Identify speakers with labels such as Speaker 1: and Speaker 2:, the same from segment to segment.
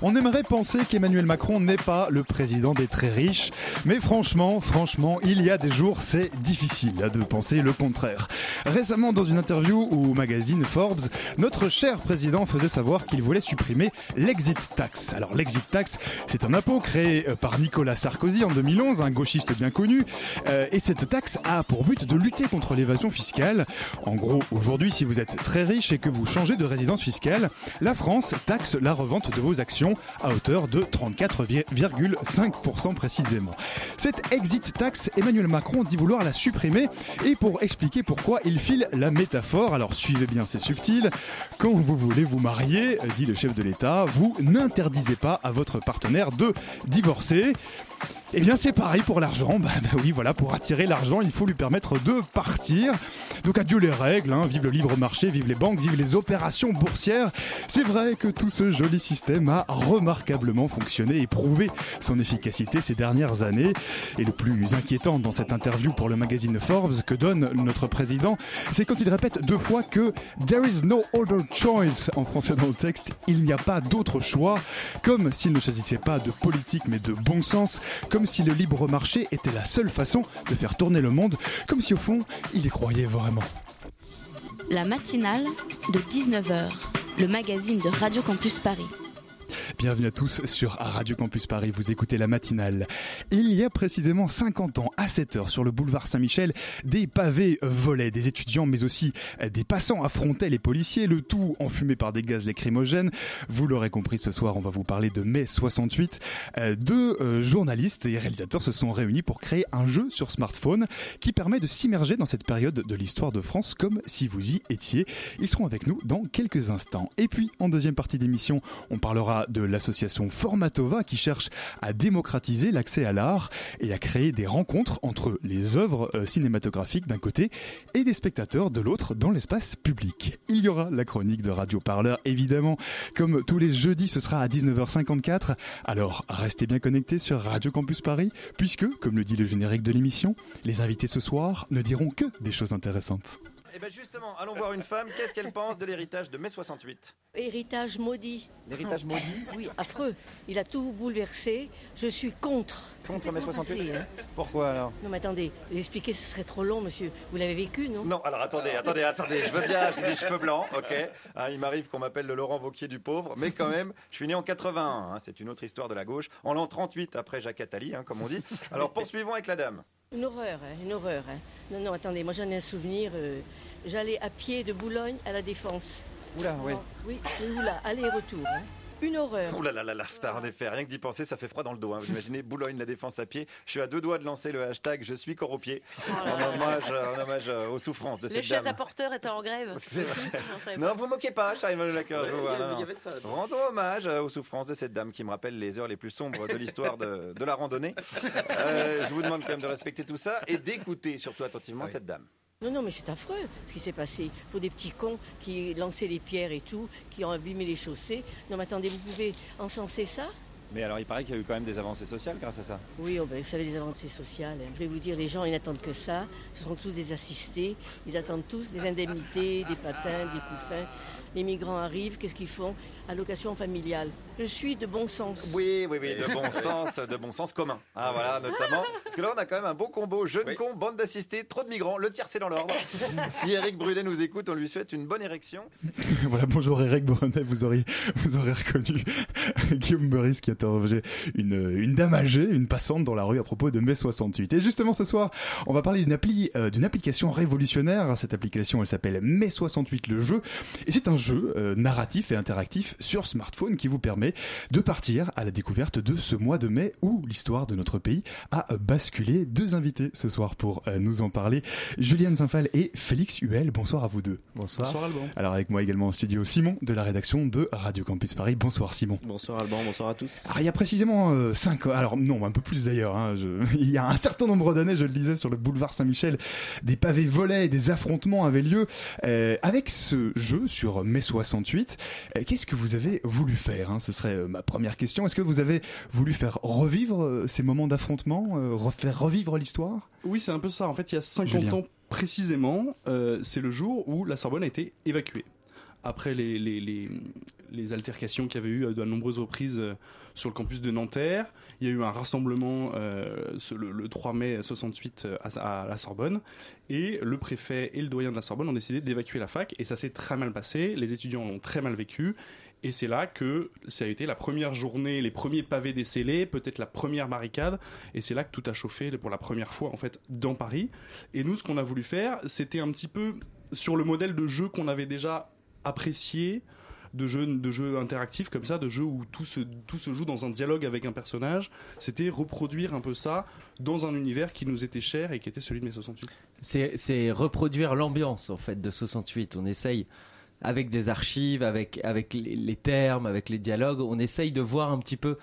Speaker 1: On aimerait penser qu'Emmanuel Macron n'est pas le président des très riches, mais franchement, franchement, il y a des jours, c'est difficile de penser le contraire. Récemment, dans une interview au magazine Forbes, notre cher président faisait savoir qu'il voulait supprimer l'exit tax. Alors l'exit tax, c'est un impôt créé euh, par Nicolas Sarkozy en 2011, un gauchiste bien connu, euh, et cette taxe a pour but de lutter contre l'évasion fiscale. En gros, aujourd'hui, si vous êtes très riche et que vous changez de résidence fiscale, la France taxe la revente de vos actions à hauteur de 34,5% précisément. Cette exit tax, Emmanuel Macron dit vouloir la supprimer et pour expliquer pourquoi il file la métaphore, alors suivez bien, c'est subtil, quand vous voulez vous marier, dit le chef de l'État, vous n'interdisez pas à votre partenaire de divorcer. Eh bien c'est pareil pour l'argent, bah, bah oui voilà, pour attirer l'argent il faut lui permettre de partir. Donc adieu les règles, hein. vive le libre marché, vive les banques, vive les opérations boursières. C'est vrai que tout ce joli système a remarquablement fonctionné et prouvé son efficacité ces dernières années. Et le plus inquiétant dans cette interview pour le magazine Forbes que donne notre président, c'est quand il répète deux fois que There is no other choice en français dans le texte, il n'y a pas d'autre choix, comme s'il ne choisissait pas de politique mais de bon sens, si le libre marché était la seule façon de faire tourner le monde, comme si au fond il y croyait vraiment.
Speaker 2: La matinale de 19h, le magazine de Radio Campus Paris.
Speaker 1: Bienvenue à tous sur Radio Campus Paris, vous écoutez la matinale. Il y a précisément 50 ans, à 7 heures, sur le boulevard Saint-Michel, des pavés volaient, des étudiants mais aussi des passants affrontaient les policiers, le tout enfumé par des gaz lacrymogènes. Vous l'aurez compris, ce soir on va vous parler de mai 68. Euh, Deux euh, journalistes et réalisateurs se sont réunis pour créer un jeu sur smartphone qui permet de s'immerger dans cette période de l'histoire de France comme si vous y étiez. Ils seront avec nous dans quelques instants. Et puis, en deuxième partie d'émission, on parlera de l'association Formatova qui cherche à démocratiser l'accès à l'art et à créer des rencontres entre les œuvres euh, cinématographiques d'un côté et des spectateurs de l'autre dans l'espace public. Il y aura la chronique de Radio Parleur évidemment. Comme tous les jeudis, ce sera à 19h54. Alors, restez bien connectés sur Radio Campus Paris puisque, comme le dit le générique de l'émission, les invités ce soir ne diront que des choses intéressantes.
Speaker 3: Et ben justement, allons voir une femme. Qu'est-ce qu'elle pense de l'héritage de mai 68
Speaker 4: Héritage maudit.
Speaker 3: L'héritage maudit?
Speaker 4: Oui, affreux. Il a tout bouleversé. Je suis contre.
Speaker 3: contre mai 68
Speaker 4: Compris, hein.
Speaker 3: Pourquoi alors?
Speaker 4: Non, mais attendez, l'expliquer, ce serait trop long, monsieur. Vous l'avez vécu, non?
Speaker 3: Non, alors attendez, attendez, attendez, je veux bien, j'ai des cheveux blancs, ok. Hein, il m'arrive qu'on m'appelle le Laurent Vauquier du pauvre, mais quand même, je suis né en 81, hein, c'est une autre histoire de la gauche, en l'an 38 après Jacques Attali, hein, comme on dit. Alors poursuivons avec la dame.
Speaker 4: Une horreur, hein, une horreur. hein. Non, non, attendez, moi j'en ai un souvenir. euh, J'allais à pied de Boulogne à la Défense.
Speaker 3: Oula, oui.
Speaker 4: Oui, là Aller-retour. hein. Une horreur.
Speaker 3: Ouh là là là là, putain, en effet, rien que d'y penser, ça fait froid dans le dos. Hein. Vous imaginez Boulogne, la défense à pied. Je suis à deux doigts de lancer le hashtag Je suis corps au pied, en hommage, en hommage euh, aux souffrances de
Speaker 5: Les
Speaker 3: cette
Speaker 5: chaises
Speaker 3: dame.
Speaker 5: à porteurs étaient en grève.
Speaker 3: C'est vrai. Non, vous moquez pas, Charles Lacoeur, je vous vois. non, non. Rendons hommage euh, aux souffrances de cette dame qui me rappelle les heures les plus sombres de l'histoire de, de la randonnée. Euh, je vous demande quand même de respecter tout ça et d'écouter surtout attentivement cette dame.
Speaker 4: Non, non, mais c'est affreux ce qui s'est passé. Pour des petits cons qui lançaient les pierres et tout, qui ont abîmé les chaussées. Non, mais attendez, vous pouvez encenser ça?
Speaker 3: Mais alors, il paraît qu'il y a eu quand même des avancées sociales grâce à ça.
Speaker 4: Oui, oh ben, vous savez, les avancées sociales. hein. Je vais vous dire, les gens, ils n'attendent que ça. Ce sont tous des assistés. Ils attendent tous des indemnités, des patins, des couffins. Les migrants arrivent, qu'est-ce qu'ils font? Allocation familiale. Je suis de bon sens.
Speaker 3: Oui, oui, oui, de bon sens, de bon sens commun. Ah, voilà, notamment. Parce que là, on a quand même un beau combo. Jeunes cons, bande d'assistés, trop de migrants, le tiers c'est dans l'ordre. Si Eric Brunet nous écoute, on lui souhaite une bonne érection.
Speaker 1: voilà, bonjour Eric Brunet, vous aurez, vous aurez reconnu Guillaume Meurice qui interrogeait une, une dame âgée, une passante dans la rue à propos de mai 68. Et justement ce soir, on va parler d'une appli, euh, d'une application révolutionnaire. Cette application, elle s'appelle Mai 68 le jeu. Et c'est un jeu euh, narratif et interactif sur smartphone qui vous permet de partir à la découverte de ce mois de mai où l'histoire de notre pays a euh, basculé. Deux invités ce soir pour euh, nous en parler, Juliane Zinfal et Félix Huel. Bonsoir à vous deux.
Speaker 5: Bonsoir.
Speaker 6: Alban.
Speaker 1: Alors avec moi également en studio Simon de la rédaction de Radio Campus Paris. Bonsoir Simon.
Speaker 5: Bonsoir Alban, bonsoir à tous.
Speaker 1: Alors il y a précisément euh, cinq, alors non, un peu plus d'ailleurs. hein, je- il y a un certain nombre d'années, je le disais, sur le boulevard Saint-Michel, des pavés volets et des affrontements avaient lieu. Euh, avec ce jeu sur mai 68, euh, qu'est-ce que vous avez voulu faire hein Ce serait euh, ma première question. Est-ce que vous avez voulu faire revivre euh, ces moments d'affrontement, euh, refaire revivre l'histoire?
Speaker 6: Oui, c'est un peu ça. En fait, il y a 50
Speaker 1: Julien.
Speaker 6: ans précisément, euh, c'est le jour où la Sorbonne a été évacuée. Après les, les, les, les altercations qu'il y avait eu à de nombreuses reprises sur le campus de Nanterre, il y a eu un rassemblement euh, le, le 3 mai 68 euh, à, à la Sorbonne, et le préfet et le doyen de la Sorbonne ont décidé d'évacuer la fac, et ça s'est très mal passé, les étudiants l'ont très mal vécu, et c'est là que ça a été la première journée, les premiers pavés décellés, peut-être la première barricade, et c'est là que tout a chauffé pour la première fois en fait dans Paris. Et nous, ce qu'on a voulu faire, c'était un petit peu sur le modèle de jeu qu'on avait déjà apprécié, de jeux, de interactifs comme ça, de jeux où tout se, tout se joue dans un dialogue avec un personnage. C'était reproduire un peu ça dans un univers qui nous était cher et qui était celui de mai 68.
Speaker 7: C'est c'est reproduire l'ambiance en fait de 68. On essaye avec des archives, avec avec les, les termes, avec les dialogues, on essaye de voir un petit peu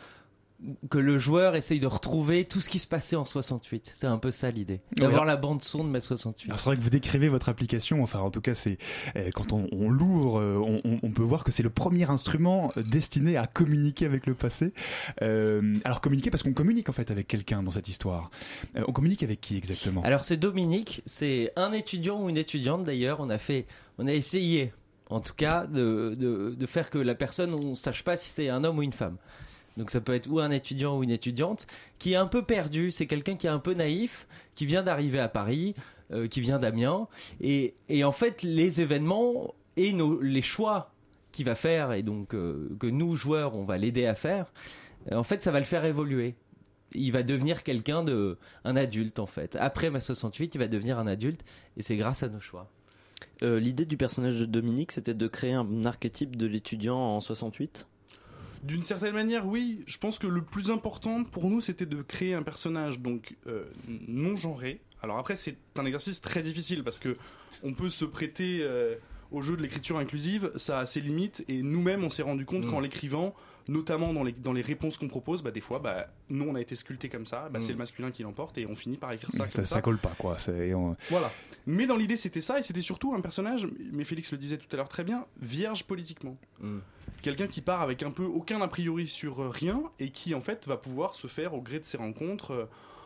Speaker 7: que le joueur essaye de retrouver tout ce qui se passait en 68. C'est un peu ça l'idée. D'avoir la bande son de mai 68.
Speaker 1: Alors c'est vrai que vous décrivez votre application, enfin en tout cas c'est euh, quand on, on l'ouvre, euh, on, peut voir que c'est le premier instrument euh, destiné à communiquer avec le passé. Euh, alors communiquer parce qu'on communique en fait avec quelqu'un dans cette histoire. On communique avec qui exactement?
Speaker 7: Alors c'est Dominique, c'est un étudiant ou une étudiante d'ailleurs. On a fait, on a essayé, en tout cas, de, de, faire que la personne, on sache pas si c'est un homme ou une femme. Donc ça peut être ou un étudiant ou une étudiante qui est un peu perdu. C'est quelqu'un qui est un peu naïf, qui vient d'arriver à Paris, euh, qui vient d'Amiens, et, et en fait les événements et nos, les choix qu'il va faire et donc euh, que nous joueurs on va l'aider à faire. euh, En fait, ça va le faire évoluer il va devenir quelqu'un de un adulte en fait. Après ma 68, il va devenir un adulte et c'est grâce à nos choix.
Speaker 5: Euh, L'idée du personnage de Dominique, c'était de créer un archétype de l'étudiant en 68
Speaker 6: D'une certaine manière, oui. Je pense que le plus important pour nous, c'était de créer un personnage donc euh, non genré. Alors après, c'est un exercice très difficile parce que on peut se prêter euh, au jeu de l'écriture inclusive. Ça a ses limites et nous-mêmes, on s'est rendu compte
Speaker 7: Mm.
Speaker 6: qu'en l'écrivant, notamment dans les, dans les réponses qu'on propose, bah, des fois, bah, nous, on a été sculpté comme ça. Bah,
Speaker 7: Mm.
Speaker 6: C'est le masculin qui l'emporte et on finit par écrire ça.
Speaker 1: ça, ça colle pas quoi. On-
Speaker 6: Voilà. Mais dans l'idée, c'était ça, et c'était surtout un personnage, mais Félix le disait tout à l'heure très bien, vierge politiquement.
Speaker 7: Mm.
Speaker 6: Quelqu'un qui part avec un peu aucun a priori sur rien, et qui en fait va pouvoir se faire au gré de ses rencontres, euh,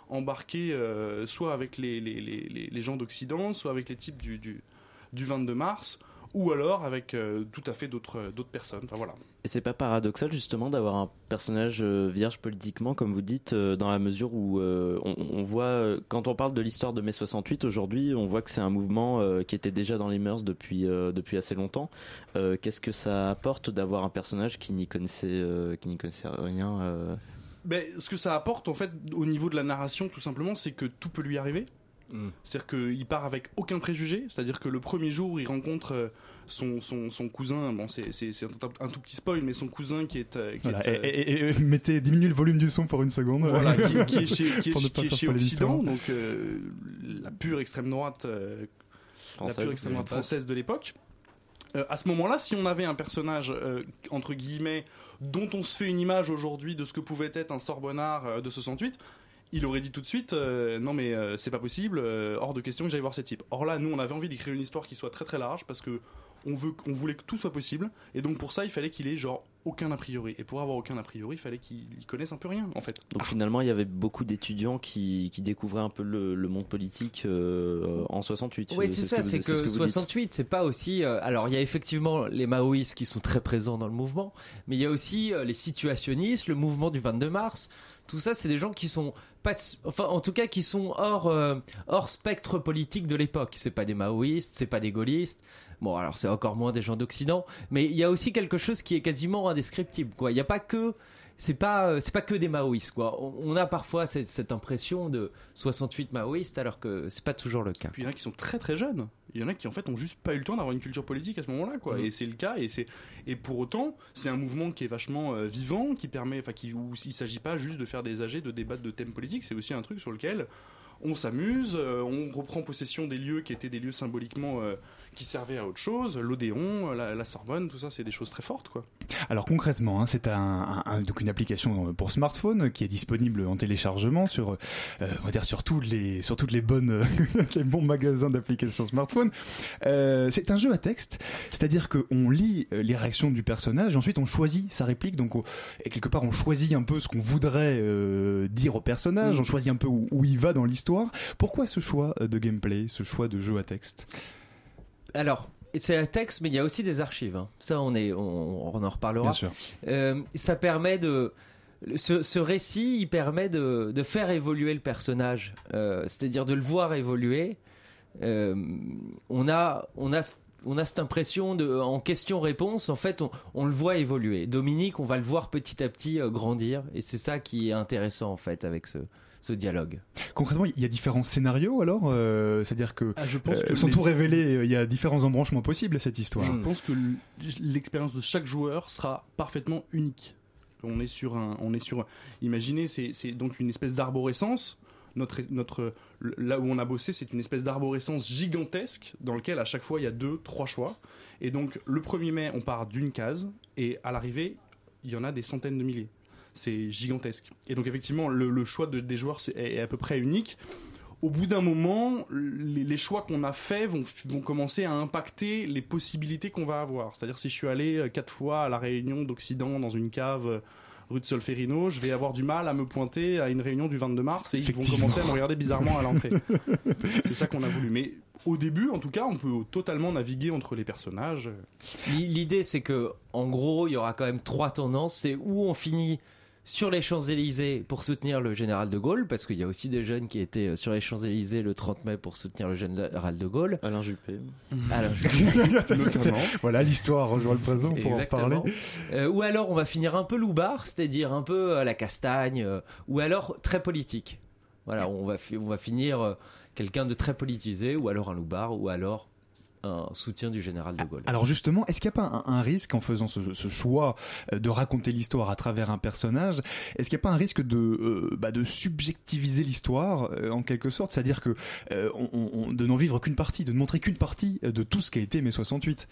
Speaker 6: embarquer euh, soit avec les, les, les, les- les gens d'Occident, soit avec les types du, du, du 22 mars, ou alors avec euh, tout à fait d'autres d'autres personnes. Enfin voilà.
Speaker 5: Et c'est pas paradoxal justement d'avoir un personnage euh, vierge politiquement, comme vous dites, euh, dans la mesure où euh, on, on voit, euh, quand on parle de l'histoire de mai 68, aujourd'hui, on voit que c'est un mouvement euh, qui était déjà dans les mœurs depuis, euh, depuis assez longtemps. Euh, Qu'est-ce que ça apporte d'avoir un personnage qui n'y connaissait, euh, qui n'y connaissait rien euh,
Speaker 6: Ben, ce que ça apporte en fait au niveau de la narration tout simplement c'est que tout peut lui arriver.
Speaker 7: Mm.
Speaker 6: C'est-à-dire qu'il part avec aucun préjugé, c'est-à-dire que le premier jour où il rencontre euh, son, son, son cousin, bon c'est, un, un tout petit spoil, mais son cousin qui est... euh, qui
Speaker 1: Voilà.
Speaker 6: est, euh,
Speaker 1: Et, et- et- mettez, diminuez le volume du son pour une seconde.
Speaker 6: voilà, qui, qui est chez, qui est- qui chez Occident, donc euh, la pure extrême droite, euh, la
Speaker 5: française
Speaker 6: pure extrême droite française de l'époque. Euh, à ce moment-là, si on avait un personnage euh, entre guillemets dont on se fait une image aujourd'hui de ce que pouvait être un Sorbonnard euh, de 68, il aurait dit tout de suite euh, non mais euh, c'est pas possible, euh, hors de question que j'aille voir ce type. Or là, nous, on avait envie d'écrire une histoire qui soit très très large parce que on veut, on voulait que tout soit possible et donc pour ça, il fallait qu'il ait genre aucun a priori. Et pour avoir aucun a priori, il fallait qu'il il connaisse un peu rien en fait.
Speaker 5: Donc finalement, il y avait beaucoup d'étudiants qui, qui découvraient un peu le, le monde politique euh, en 68.
Speaker 7: Oui, c'est
Speaker 5: ce
Speaker 7: ça, c'est
Speaker 5: ce
Speaker 7: que,
Speaker 5: vous dites.
Speaker 7: 68, c'est pas aussi. euh, alors, il y a effectivement les maoïstes qui sont très présents dans le mouvement, mais il y a aussi euh, les situationnistes, le mouvement du 22 mars. Tout ça, c'est des gens qui sont enfin, en tout cas, qui sont hors, euh, hors spectre politique de l'époque. C'est pas des maoïstes, c'est pas des gaullistes. Bon, alors c'est encore moins des gens d'Occident, mais il y a aussi quelque chose qui est quasiment indescriptible. Quoi, il n'y a pas que c'est pas euh, c'est pas que des maoïstes quoi. On, a parfois cette, cette impression de 68 maoïstes alors que c'est pas toujours le cas.
Speaker 6: Puis il y en a qui sont très très jeunes. Il y en a qui en fait ont juste pas eu le temps d'avoir une culture politique à ce moment-là, quoi.
Speaker 5: Mhm.
Speaker 6: Et c'est le cas. Et c'est et pour autant, c'est un mouvement qui est vachement euh, vivant, qui permet, enfin, qui où il s'agit pas juste de faire des AG, de débattre de thèmes politiques. C'est aussi un truc sur lequel on s'amuse, euh, on reprend possession des lieux qui étaient des lieux symboliquement euh, qui servaient à autre chose, l'Odéon, la, la Sorbonne, tout ça, c'est des choses très fortes, quoi.
Speaker 1: Alors concrètement, hein, c'est un, un- un- donc une application pour smartphone qui est disponible en téléchargement sur, euh, on va dire sur toutes les, sur toutes les bonnes, les bons magasins d'applications smartphone. Euh, c'est un jeu à texte, c'est-à-dire qu'on lit euh, les réactions du personnage, et ensuite on choisit sa réplique, donc on- et quelque part on choisit un peu ce qu'on voudrait euh, dire au personnage,
Speaker 6: Mm.
Speaker 1: on choisit un peu où, où il va dans l'histoire. Pourquoi ce choix de gameplay, ce choix de jeu à texte?
Speaker 7: Alors, c'est un texte, mais il y a aussi des archives. hein. Ça, on, est, on, on en reparlera.
Speaker 1: Bien sûr.
Speaker 7: Euh, ça permet de. Ce, ce récit, il permet de, de faire évoluer le personnage, Euh, c'est-à-dire de le voir évoluer. Euh, on a, on a, on a cette impression de, en question-réponse, en fait, on, on le voit évoluer. Dominique, on va le voir petit à petit grandir, et c'est ça qui est intéressant en fait avec ce, ce dialogue.
Speaker 1: Concrètement, il y a différents scénarios alors, euh, c'est-à-dire que
Speaker 6: Ah, je pense
Speaker 1: Euh,
Speaker 6: que
Speaker 1: sans
Speaker 6: les-
Speaker 1: tout révéler, euh, il y a différents embranchements possibles à cette histoire.
Speaker 6: Je pense que l'expérience de chaque joueur sera parfaitement unique. On est sur un, on est sur, imaginez, c'est c'est donc une espèce d'arborescence. Notre, notre, là où on a bossé, c'est une espèce d'arborescence gigantesque dans lequel à chaque fois il y a deux, trois choix. Et donc le 1er mai, on part d'une case et à l'arrivée, il y en a des centaines de milliers. C'est gigantesque. Et donc effectivement, le, le choix de- des joueurs est, est à peu près unique au bout d'un moment, les, les choix qu'on a faits vont, vont commencer à impacter les possibilités qu'on va avoir. C'est-à-dire, si je suis allé euh, quatre fois à la réunion d'Occident dans une cave euh, rue de Solferino, je vais avoir du mal à me pointer à une réunion du 22 mars et ils vont commencer à me regarder bizarrement à l'entrée. C'est ça qu'on a voulu. Mais au début, en tout cas, on peut totalement naviguer entre les personnages.
Speaker 7: L'i- L'idée, c'est que, en gros, il y aura quand même trois tendances. C'est où on finit sur les Champs-Élysées pour soutenir le général de Gaulle, parce qu'il y a aussi des jeunes qui étaient euh, sur les Champs-Élysées le 30 mai pour soutenir le général de Gaulle.
Speaker 5: Alain Juppé.
Speaker 1: Voilà, l'histoire rejoint le présent pour en parler.
Speaker 7: Euh, ou alors on va finir un peu loupard, c'est-à-dire un peu à la castagne, euh, ou alors très politique. Voilà, on va, fi- on va finir euh, quelqu'un de très politisé, ou alors un loupard, ou alors un soutien du général de Gaulle.
Speaker 1: Alors justement, est-ce qu'il n'y a pas un, un risque en faisant ce, ce choix euh, de raconter l'histoire à travers un personnage Est-ce qu'il n'y a pas un risque de, euh, bah, de subjectiviser l'histoire euh, en quelque sorte? C'est-à-dire que euh, on, on- de n'en vivre qu'une partie, de ne montrer qu'une partie de tout ce qui a été mai 68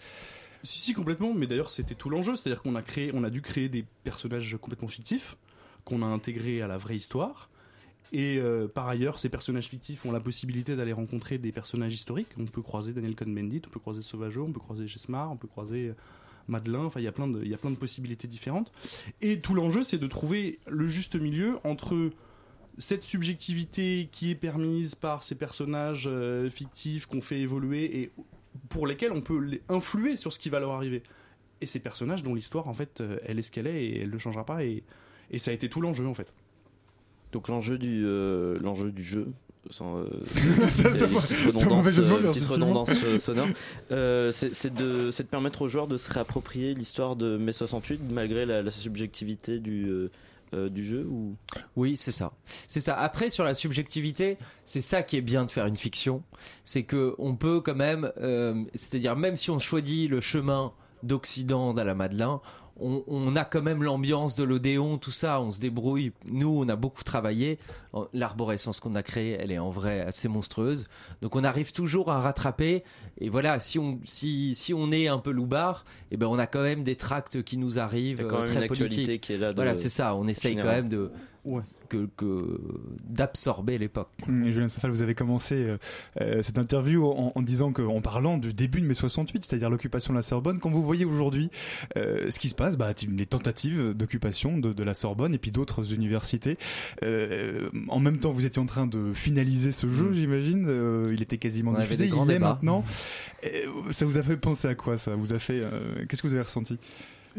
Speaker 6: Si, si, complètement. Mais d'ailleurs, c'était tout l'enjeu. C'est-à-dire qu'on a créé, on a dû créer des personnages complètement fictifs qu'on a intégrés à la vraie histoire. Et euh, par ailleurs, ces personnages fictifs ont la possibilité d'aller rencontrer des personnages historiques. On peut croiser Daniel Cohn-Bendit, on peut croiser Sauvageau, on peut croiser Jesmar, on peut croiser euh, Madeleine. Enfin, il y a plein de, possibilités différentes. Et tout l'enjeu, c'est de trouver le juste milieu entre cette subjectivité qui est permise par ces personnages euh, fictifs qu'on fait évoluer et pour lesquels on peut influer sur ce qui va leur arriver. Et ces personnages dont l'histoire, en fait, elle est ce qu'elle est et elle ne changera pas. Et ça a été tout l'enjeu, en fait.
Speaker 5: Donc l'enjeu du euh, l'enjeu du jeu. Sans, euh,
Speaker 1: Ça, ça mots,
Speaker 5: euh, euh. Euh, c'est de, permettre aux joueurs de se réapproprier l'histoire de mai 68 malgré la, la subjectivité du, euh, euh, du jeu ou?
Speaker 7: Oui, c'est ça. C'est ça. Après, sur la subjectivité, c'est ça qui est bien de faire une fiction. C'est que on peut quand même, euh, c'est-à-dire même si on choisit le chemin d'Occident à la Madeleine, on, on a quand même l'ambiance de l'Odéon, tout ça, on se débrouille. Nous, on a beaucoup travaillé. En- L'arborescence qu'on a créée, elle est en vrai assez monstrueuse. Donc on arrive toujours à rattraper. Et voilà, si on, si, si on est un peu loupard, eh ben on a quand même des tracts qui nous arrivent
Speaker 5: quand
Speaker 7: euh,
Speaker 5: même
Speaker 7: très politiques.
Speaker 5: qui est là
Speaker 7: Voilà, c'est ça. On essaye quand même de
Speaker 6: Ouais.
Speaker 7: que, que d'absorber l'époque.
Speaker 1: Julien Safal, vous avez commencé euh, euh, cette interview en, en disant que, en parlant du début de mai 68, c'est-à-dire l'occupation de la Sorbonne. Quand vous voyez aujourd'hui euh, ce qui se passe, bah, les tentatives d'occupation de, de la Sorbonne et puis d'autres universités. Euh, en même temps, vous étiez en train de finaliser ce jeu, j'imagine. Euh, il était quasiment
Speaker 7: On avait
Speaker 1: diffusé. Il est maintenant. Euh, ça vous a fait penser à quoi ça Vous a fait euh, Qu'est-ce que vous avez ressenti?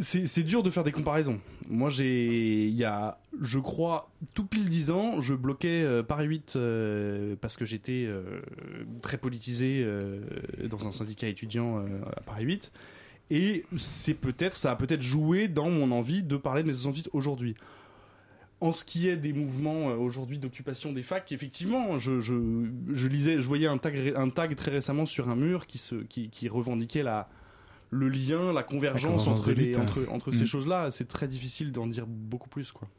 Speaker 6: C'est dur de faire des comparaisons. Moi, j'ai, il y a, je crois, tout pile 10 ans, je bloquais euh, Paris 8 euh, parce que j'étais euh, très politisé euh, dans un syndicat étudiant euh, à Paris 8. Et c'est peut-être, ça a peut-être joué dans mon envie de parler de mes 68 aujourd'hui.
Speaker 8: En ce qui est des mouvements euh, aujourd'hui d'occupation des facs, effectivement, je, je, je lisais, je voyais un tag, ré- un tag très récemment sur un mur qui, se, qui, qui revendiquait la, le lien, la convergence,
Speaker 1: convergence
Speaker 8: entre, les,
Speaker 1: lutte.
Speaker 8: entre, entre
Speaker 1: Mm.
Speaker 8: ces choses-là. C'est très difficile d'en dire beaucoup plus, quoi.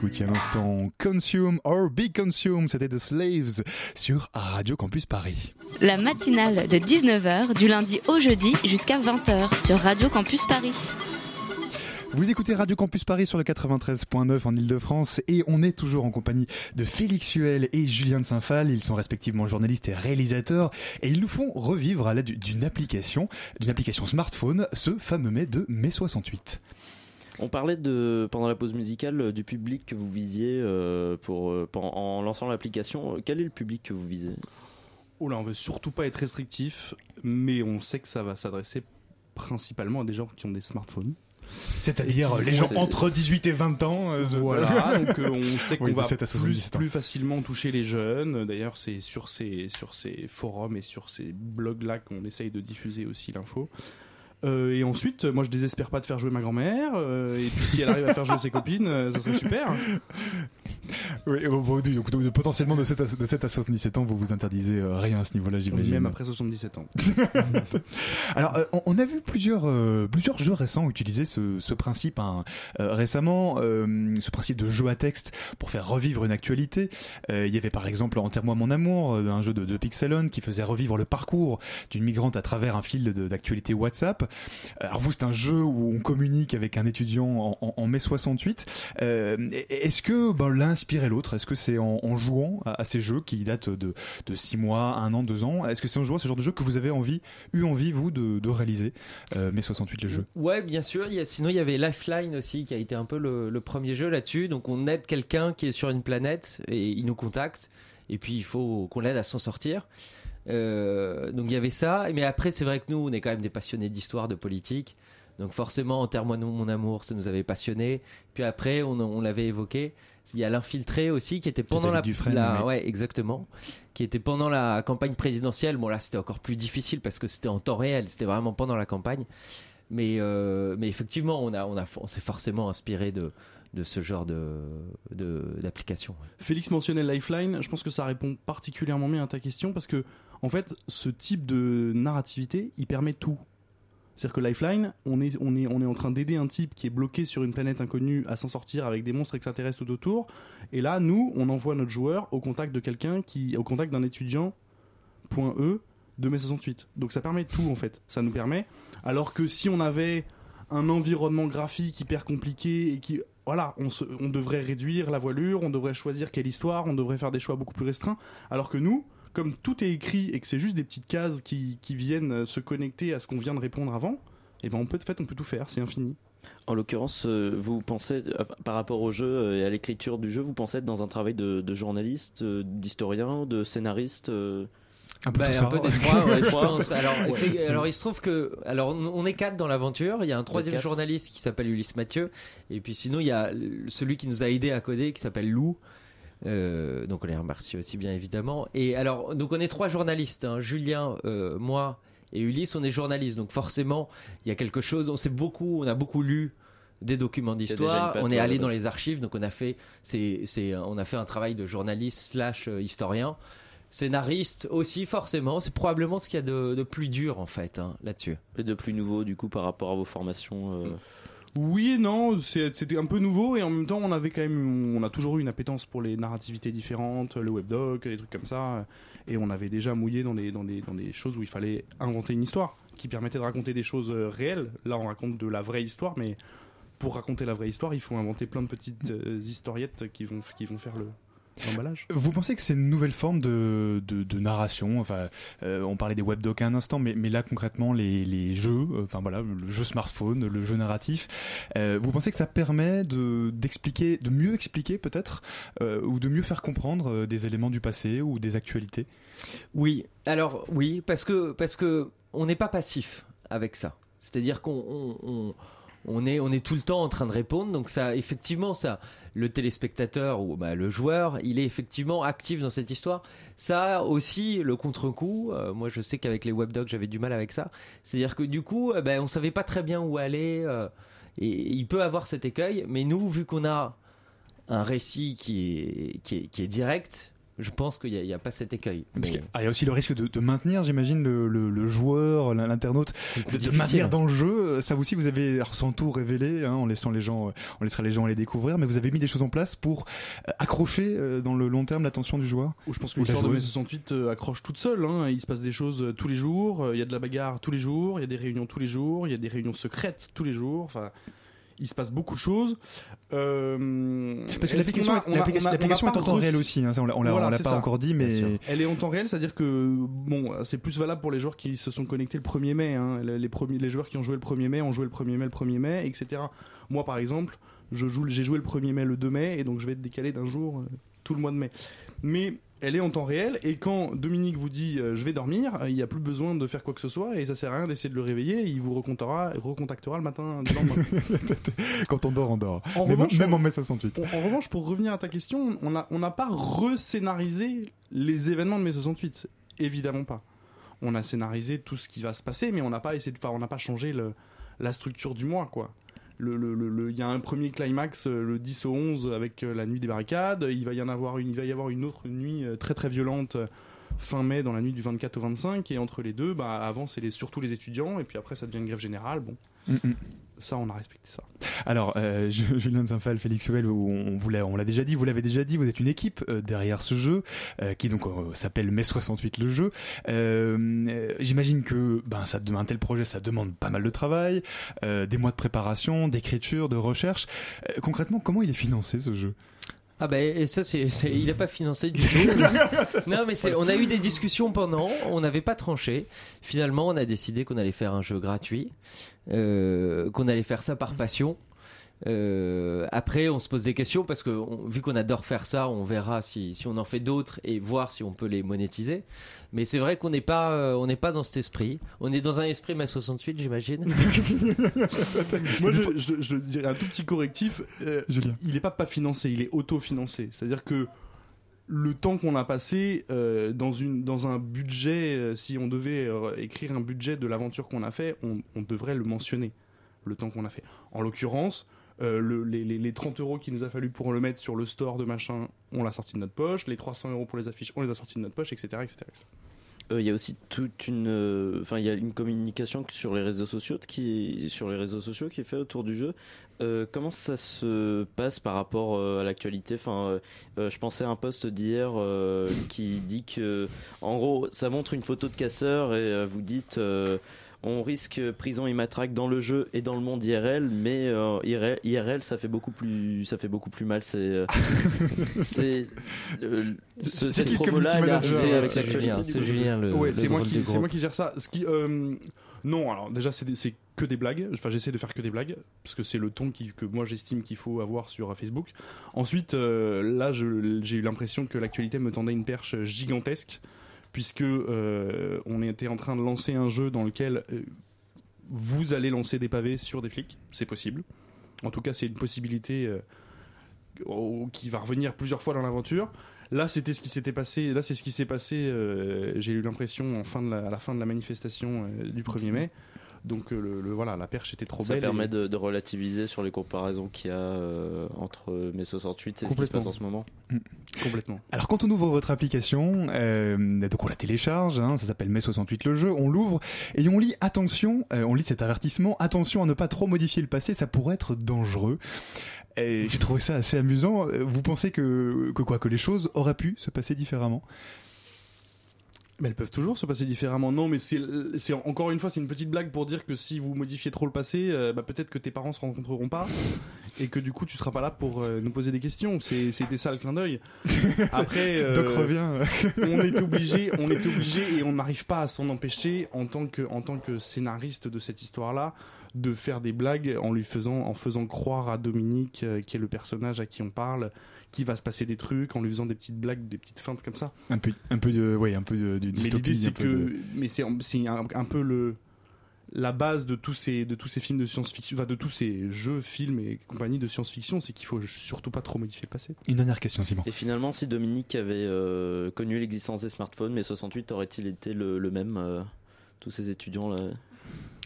Speaker 1: Écoutiez à l'instant Consume or Be Consumed, c'était The Slaves sur Radio Campus Paris.
Speaker 2: La matinale de 19h du lundi au jeudi jusqu'à 20h sur Radio Campus Paris.
Speaker 1: Vous écoutez Radio Campus Paris sur le 93.9 en Ile-de-France et on est toujours en compagnie de Félix Huel et Julien de Saint-Phal. Ils sont respectivement journalistes et réalisateurs et ils nous font revivre à l'aide d'une application, d'une application smartphone, ce fameux mai de mai 68.
Speaker 5: On parlait de pendant la pause musicale euh, du public que vous visiez euh, pour, euh, en lançant l'application. Quel est le public que vous visez?
Speaker 8: Oh là, on veut surtout pas être restrictif, mais on sait que ça va s'adresser principalement à des gens qui ont des smartphones.
Speaker 1: C'est-à-dire les gens entre 18 et 20 ans. euh,
Speaker 8: Voilà, donc euh, on sait qu'on
Speaker 1: Oui,
Speaker 8: va
Speaker 1: 7 à
Speaker 8: plus,
Speaker 1: 77 ans.
Speaker 8: plus facilement toucher les jeunes. D'ailleurs, c'est sur ces, sur ces forums et sur ces blogs-là qu'on essaye de diffuser aussi l'info. Euh, et ensuite, moi je désespère pas de faire jouer ma grand-mère. euh, et puis si elle arrive à faire jouer ses copines, euh, ça serait super.
Speaker 1: Oui, bon, bon, donc, donc, potentiellement de 7 à, de 7 à 77 ans, vous vous interdisez euh, rien à ce niveau-là, j'imagine.
Speaker 8: Même après 77 ans.
Speaker 1: Alors, euh, on, on a vu plusieurs, euh, plusieurs jeux récents utiliser ce, ce principe. hein. Euh, récemment, euh, ce principe de jeu à texte pour faire revivre une actualité. Euh, il y avait par exemple Enterre-moi mon amour, euh, un jeu de, de Pixelon qui faisait revivre le parcours d'une migrante à travers un fil de- d'actualité WhatsApp. Alors vous, c'est un jeu où on communique avec un étudiant en, mai 68. Euh, Est-ce que ben, l'un inspiré l'autre Est-ce que c'est en, jouant à, ces jeux qui datent de, de 6 mois, 1 an, 2 ans Est-ce que c'est en jouant à ce genre de jeu que vous avez envie, eu envie, vous, de, réaliser euh, Mai 68 le jeu
Speaker 7: Ouais, bien sûr. Sinon, il y avait Lifeline aussi, qui a été un peu le, le premier jeu là-dessus. Donc, on aide quelqu'un qui est sur une planète et il nous contacte. Et puis, il faut qu'on l'aide à s'en sortir. Euh, donc, il y avait ça. Mais après, c'est vrai que nous, on est quand même des passionnés d'histoire, de politique. Donc, forcément, en termes de mon amour, ça nous avait passionnés. Puis après, on, on l'avait évoqué. Il y a l'infiltré aussi qui était pendant la,
Speaker 1: Dufresne,
Speaker 7: ouais exactement qui était pendant la campagne présidentielle bon là c'était encore plus difficile parce que c'était en temps réel c'était vraiment pendant la campagne mais euh, mais effectivement on a on a on s'est forcément inspiré de de ce genre de de- d'application
Speaker 6: Félix mentionnait Lifeline, je pense que ça répond particulièrement bien à ta question parce que en fait, ce type de narrativité, il permet tout. C'est-à-dire que Lifeline, on est, en train d'aider un type qui est bloqué sur une planète inconnue à s'en sortir avec des monstres extraterrestres tout autour. Et là, nous, on envoie notre joueur au contact de quelqu'un qui, au contact d'un étudiant, point E, de mai 68. Donc ça permet tout en fait. Ça nous permet. Alors que si on avait un environnement graphique hyper compliqué et qui voilà, on devrait réduire la voilure, on devrait choisir quelle histoire, on devrait faire des choix beaucoup plus restreints. Alors que nous, comme tout est écrit et que c'est juste des petites cases qui, qui viennent euh, se connecter à ce qu'on vient de répondre avant, et ben on peut de fait on peut tout faire, c'est infini.
Speaker 5: En l'occurrence, euh, vous pensez, euh, par rapport au jeu et à l'écriture du jeu, vous pensez être dans un travail de, de journaliste, d'historien, de scénariste
Speaker 1: Un peu
Speaker 7: Bah, un peu des trois, ouais. Alors, il se trouve que, alors, on est quatre dans l'aventure. Il y a un troisième journaliste qui s'appelle Ulysse Mathieu, et puis sinon il y a celui qui nous a aidé à coder qui s'appelle Lou. Euh, donc on les remercie aussi bien évidemment. Et alors, donc on est trois journalistes, hein. Julien, euh, moi et Ulysse, on est journalistes. Donc forcément, il y a quelque chose. On sait beaucoup, on a beaucoup lu des documents d'histoire. On est allé dans les archives, donc on a fait, c'est, c'est, on a fait un travail de journaliste slash euh, historien. Scénariste aussi, forcément. C'est probablement ce qu'il y a de, de plus dur, en fait, hein, là-dessus.
Speaker 5: et de plus nouveau du coup par rapport à vos formations euh,
Speaker 6: Oui et non, c'était un peu nouveau et en même temps on avait quand même, on a toujours eu une appétence pour les narrativités différentes, le webdoc, des trucs comme ça, et on avait déjà mouillé dans des, dans des, dans des choses où il fallait inventer une histoire qui permettait de raconter des choses euh, réelles. Là on raconte de la vraie histoire, mais pour raconter la vraie histoire, il faut inventer plein de petites euh, historiettes qui vont, qui vont faire le
Speaker 1: Vous pensez que c'est une nouvelle forme de, de, de narration? Enfin, euh, on parlait des webdocs à un instant, mais, mais là concrètement les, les jeux, euh, enfin voilà, le jeu smartphone, le jeu narratif. euh, vous pensez que ça permet de d'expliquer, de mieux expliquer peut-être, euh, ou de mieux faire comprendre des éléments du passé ou des actualités?
Speaker 7: Oui, alors oui, parce que parce que on n'est pas passif avec ça. C'est-à-dire qu'on on, on- on est on est tout le temps en train de répondre. Donc ça, effectivement, ça, le téléspectateur ou bah, le joueur, il est effectivement actif dans cette histoire. Ça aussi le contre-coup. euh, moi, je sais qu'avec les webdocs, j'avais du mal avec ça. C'est-à-dire que du coup, eh ben, on savait pas très bien où aller. euh, et il peut avoir cet écueil. Mais nous, vu qu'on a un récit qui est, qui est direct, je pense qu'il n'y a, il y a pas cet écueil.
Speaker 1: Parce
Speaker 7: Mais-
Speaker 1: qu'il y a- ah, il y a aussi le risque de, de maintenir, j'imagine, le, le, le joueur, l'in- l'internaute, de, de maintenir dans le jeu. Ça aussi, vous avez, sans tout révéler, hein, en laissant les gens, on laissera les gens aller découvrir, mais vous avez mis des choses en place pour euh, accrocher euh, dans le long terme l'attention du joueur?
Speaker 6: Ou je pense que l'histoire de mai
Speaker 1: joueuse.
Speaker 6: 68 euh, accroche toute seule. Hein. Il se passe des choses tous les jours. Il y a de la bagarre tous les jours. Il y a des réunions tous les jours. Il y a des réunions secrètes tous les jours. Enfin, il se passe beaucoup de choses. Euh,
Speaker 1: Parce que l'application
Speaker 6: a
Speaker 1: est en temps réel aussi, hein, ça, on l'a
Speaker 6: Voilà,
Speaker 1: pas
Speaker 6: ça.
Speaker 1: encore dit, mais.
Speaker 6: Elle est en temps réel, c'est-à-dire que bon, c'est plus valable pour les joueurs qui se sont connectés le 1er mai. hein. Les, les premiers, les joueurs qui ont joué le 1er mai ont joué le 1er mai, le 1er mai, etc. Moi, par exemple, je joue, j'ai joué le 1er mai, le 2 mai, et donc je vais être décalé d'un jour euh, tout le mois de mai. Mais elle est en temps réel, et quand Dominique vous dit euh, je vais dormir, euh, il n'y a plus besoin de faire quoi que ce soit, et ça sert à rien d'essayer de le réveiller. Il vous recontactera, recontactera le matin du lendemain.
Speaker 1: quand on dort, on dort.
Speaker 6: En
Speaker 1: même,
Speaker 6: revanche,
Speaker 1: même
Speaker 6: on-
Speaker 1: en mai 68.
Speaker 6: En, en revanche, pour revenir à ta question, on n'a on pas rescénarisé les événements de mai 68. Évidemment pas. On a scénarisé tout ce qui va se passer, mais on n'a pas essayé de faire, on n'a pas changé le, la structure du mois, quoi. Le- y a un premier climax euh, le 10 au 11 avec euh, la nuit des barricades. Il va y en avoir une, il va y avoir une autre nuit euh, très très violente fin mai dans la nuit du 24 au 25. Et entre les deux, bah, avant c'est surtout les étudiants, et puis après ça devient une grève générale. Bon,
Speaker 1: Mm,
Speaker 6: ça on a respecté ça.
Speaker 1: Alors, euh, Julien Zinfal, Félix Huel, on, vous l'a, on l'a déjà dit, vous l'avez déjà dit, vous êtes une équipe euh, derrière ce jeu euh, qui donc euh, s'appelle Mai 68 le jeu. J'imagine que ben ça un tel projet, ça demande pas mal de travail, des mois de préparation, d'écriture, de recherche. Concrètement, comment il est financé ce jeu?
Speaker 7: Ah bah et ça c'est c'est- il a pas financé du tout. non mais c'est on a eu des discussions pendant, on n'avait pas tranché. Finalement on a décidé qu'on allait faire un jeu gratuit, euh, qu'on allait faire ça par passion. Euh, après on se pose des questions parce que on- vu qu'on adore faire ça, on verra si, si on en fait d'autres et voir si on peut les monétiser. Mais c'est vrai qu'on n'est pas euh, on n'est pas dans cet esprit. On est dans un esprit mai 68 j'imagine.
Speaker 6: Moi, je, je- je dirais un tout petit correctif. euh, il n'est pas pas financé, il est autofinancé. C'est-à-dire que le temps qu'on a passé euh, dans, une, dans un budget, euh, si on devait euh, écrire un budget de l'aventure qu'on a fait, on, on devrait le mentionner, le temps qu'on a fait. En l'occurrence, le- les, les- les 30 euros qu'il nous a fallu pour le mettre sur le store de machin, on l'a sorti de notre poche. Les 300 euros pour les affiches, on les a sortis de notre poche, etc. etc., etc.
Speaker 5: Euh, Il y a aussi toute une, euh, enfin il y a une communication sur les réseaux sociaux qui, sur les réseaux sociaux qui est fait autour du jeu. Euh, comment ça se passe par rapport euh, à l'actualité? Enfin, euh, euh, je pensais à un post d'hier euh, qui dit que, en gros, ça montre une photo de casseur et euh, vous dites. Euh, on risque prison et matraque dans le jeu et dans le monde IRL, mais euh, IRL, IRL, ça fait beaucoup plus, ça fait beaucoup plus mal. C'est, euh, c'est, euh, ce- cette promo-là, elle est arrivée avec
Speaker 7: C'est
Speaker 5: l'actualité.
Speaker 7: Julien, c'est le,
Speaker 6: ouais, c'est moi, qui, c'est moi qui gère ça. Ce qui, euh, non, alors déjà, c'est que des blagues. Enfin, j'essaie de faire que des blagues parce que c'est le ton qui- que moi j'estime qu'il faut avoir sur euh, Facebook. Ensuite, euh, là, je- j'ai eu l'impression que l'actualité me tendait une perche gigantesque puisque euh, on était en train de lancer un jeu dans lequel euh, vous allez lancer des pavés sur des flics. C'est possible. En tout cas, c'est une possibilité euh, qui va revenir plusieurs fois dans l'aventure. Là, c'était ce qui s'était passé. Là, c'est ce qui s'est passé. J'ai eu l'impression en fin de à la fin de la manifestation du 1er mai. Donc, euh, le, le- voilà, la perche était trop
Speaker 5: Ça
Speaker 6: belle.
Speaker 5: permet
Speaker 6: et-
Speaker 5: de, de relativiser sur les comparaisons qu'il y a euh, entre mai 68 et ce qui se passe en ce moment.
Speaker 6: complètement.
Speaker 1: Alors quand on ouvre votre application, euh, donc on la télécharge, hein, ça s'appelle Mai 68 le jeu, on l'ouvre et on lit attention, euh, on lit cet avertissement, attention à ne pas trop modifier le passé, ça pourrait être dangereux. Et J'ai trouvé ça assez amusant. Vous pensez que, que quoi, que les choses auraient pu se passer différemment?
Speaker 6: Mais elles peuvent toujours se passer différemment. Non, mais c'est encore une fois, c'est une petite blague pour dire que si vous modifiez trop le passé, euh, bah, peut-être que tes parents se rencontreront pas et que du coup, tu seras pas là pour euh, nous poser des questions. C'est- C'était ça le clin d'œil. Après, euh,
Speaker 1: Doc revient.
Speaker 6: on est obligé, on est obligé et on n'arrive pas à s'en empêcher en tant que en tant que scénariste de cette histoire-là de faire des blagues en lui faisant en faisant croire à Dominique euh, qui est le personnage à qui on parle qu'il va se passer des trucs en lui faisant des petites blagues des petites feintes comme ça
Speaker 1: un peu, un peu de, ouais, un peu de, de
Speaker 6: mais
Speaker 1: dystopie.
Speaker 6: l'idée c'est que
Speaker 1: de-
Speaker 6: mais c'est c'est un, un peu le la base de tous ces de tous ces films de science-fiction enfin de tous ces jeux films et compagnie de science-fiction c'est qu'il faut surtout pas trop modifier le passé
Speaker 1: Une dernière question, Simon.
Speaker 5: Et finalement, si Dominique avait euh, connu l'existence des smartphones, mai 68 aurait-il été le, le même euh, Tous ces étudiants là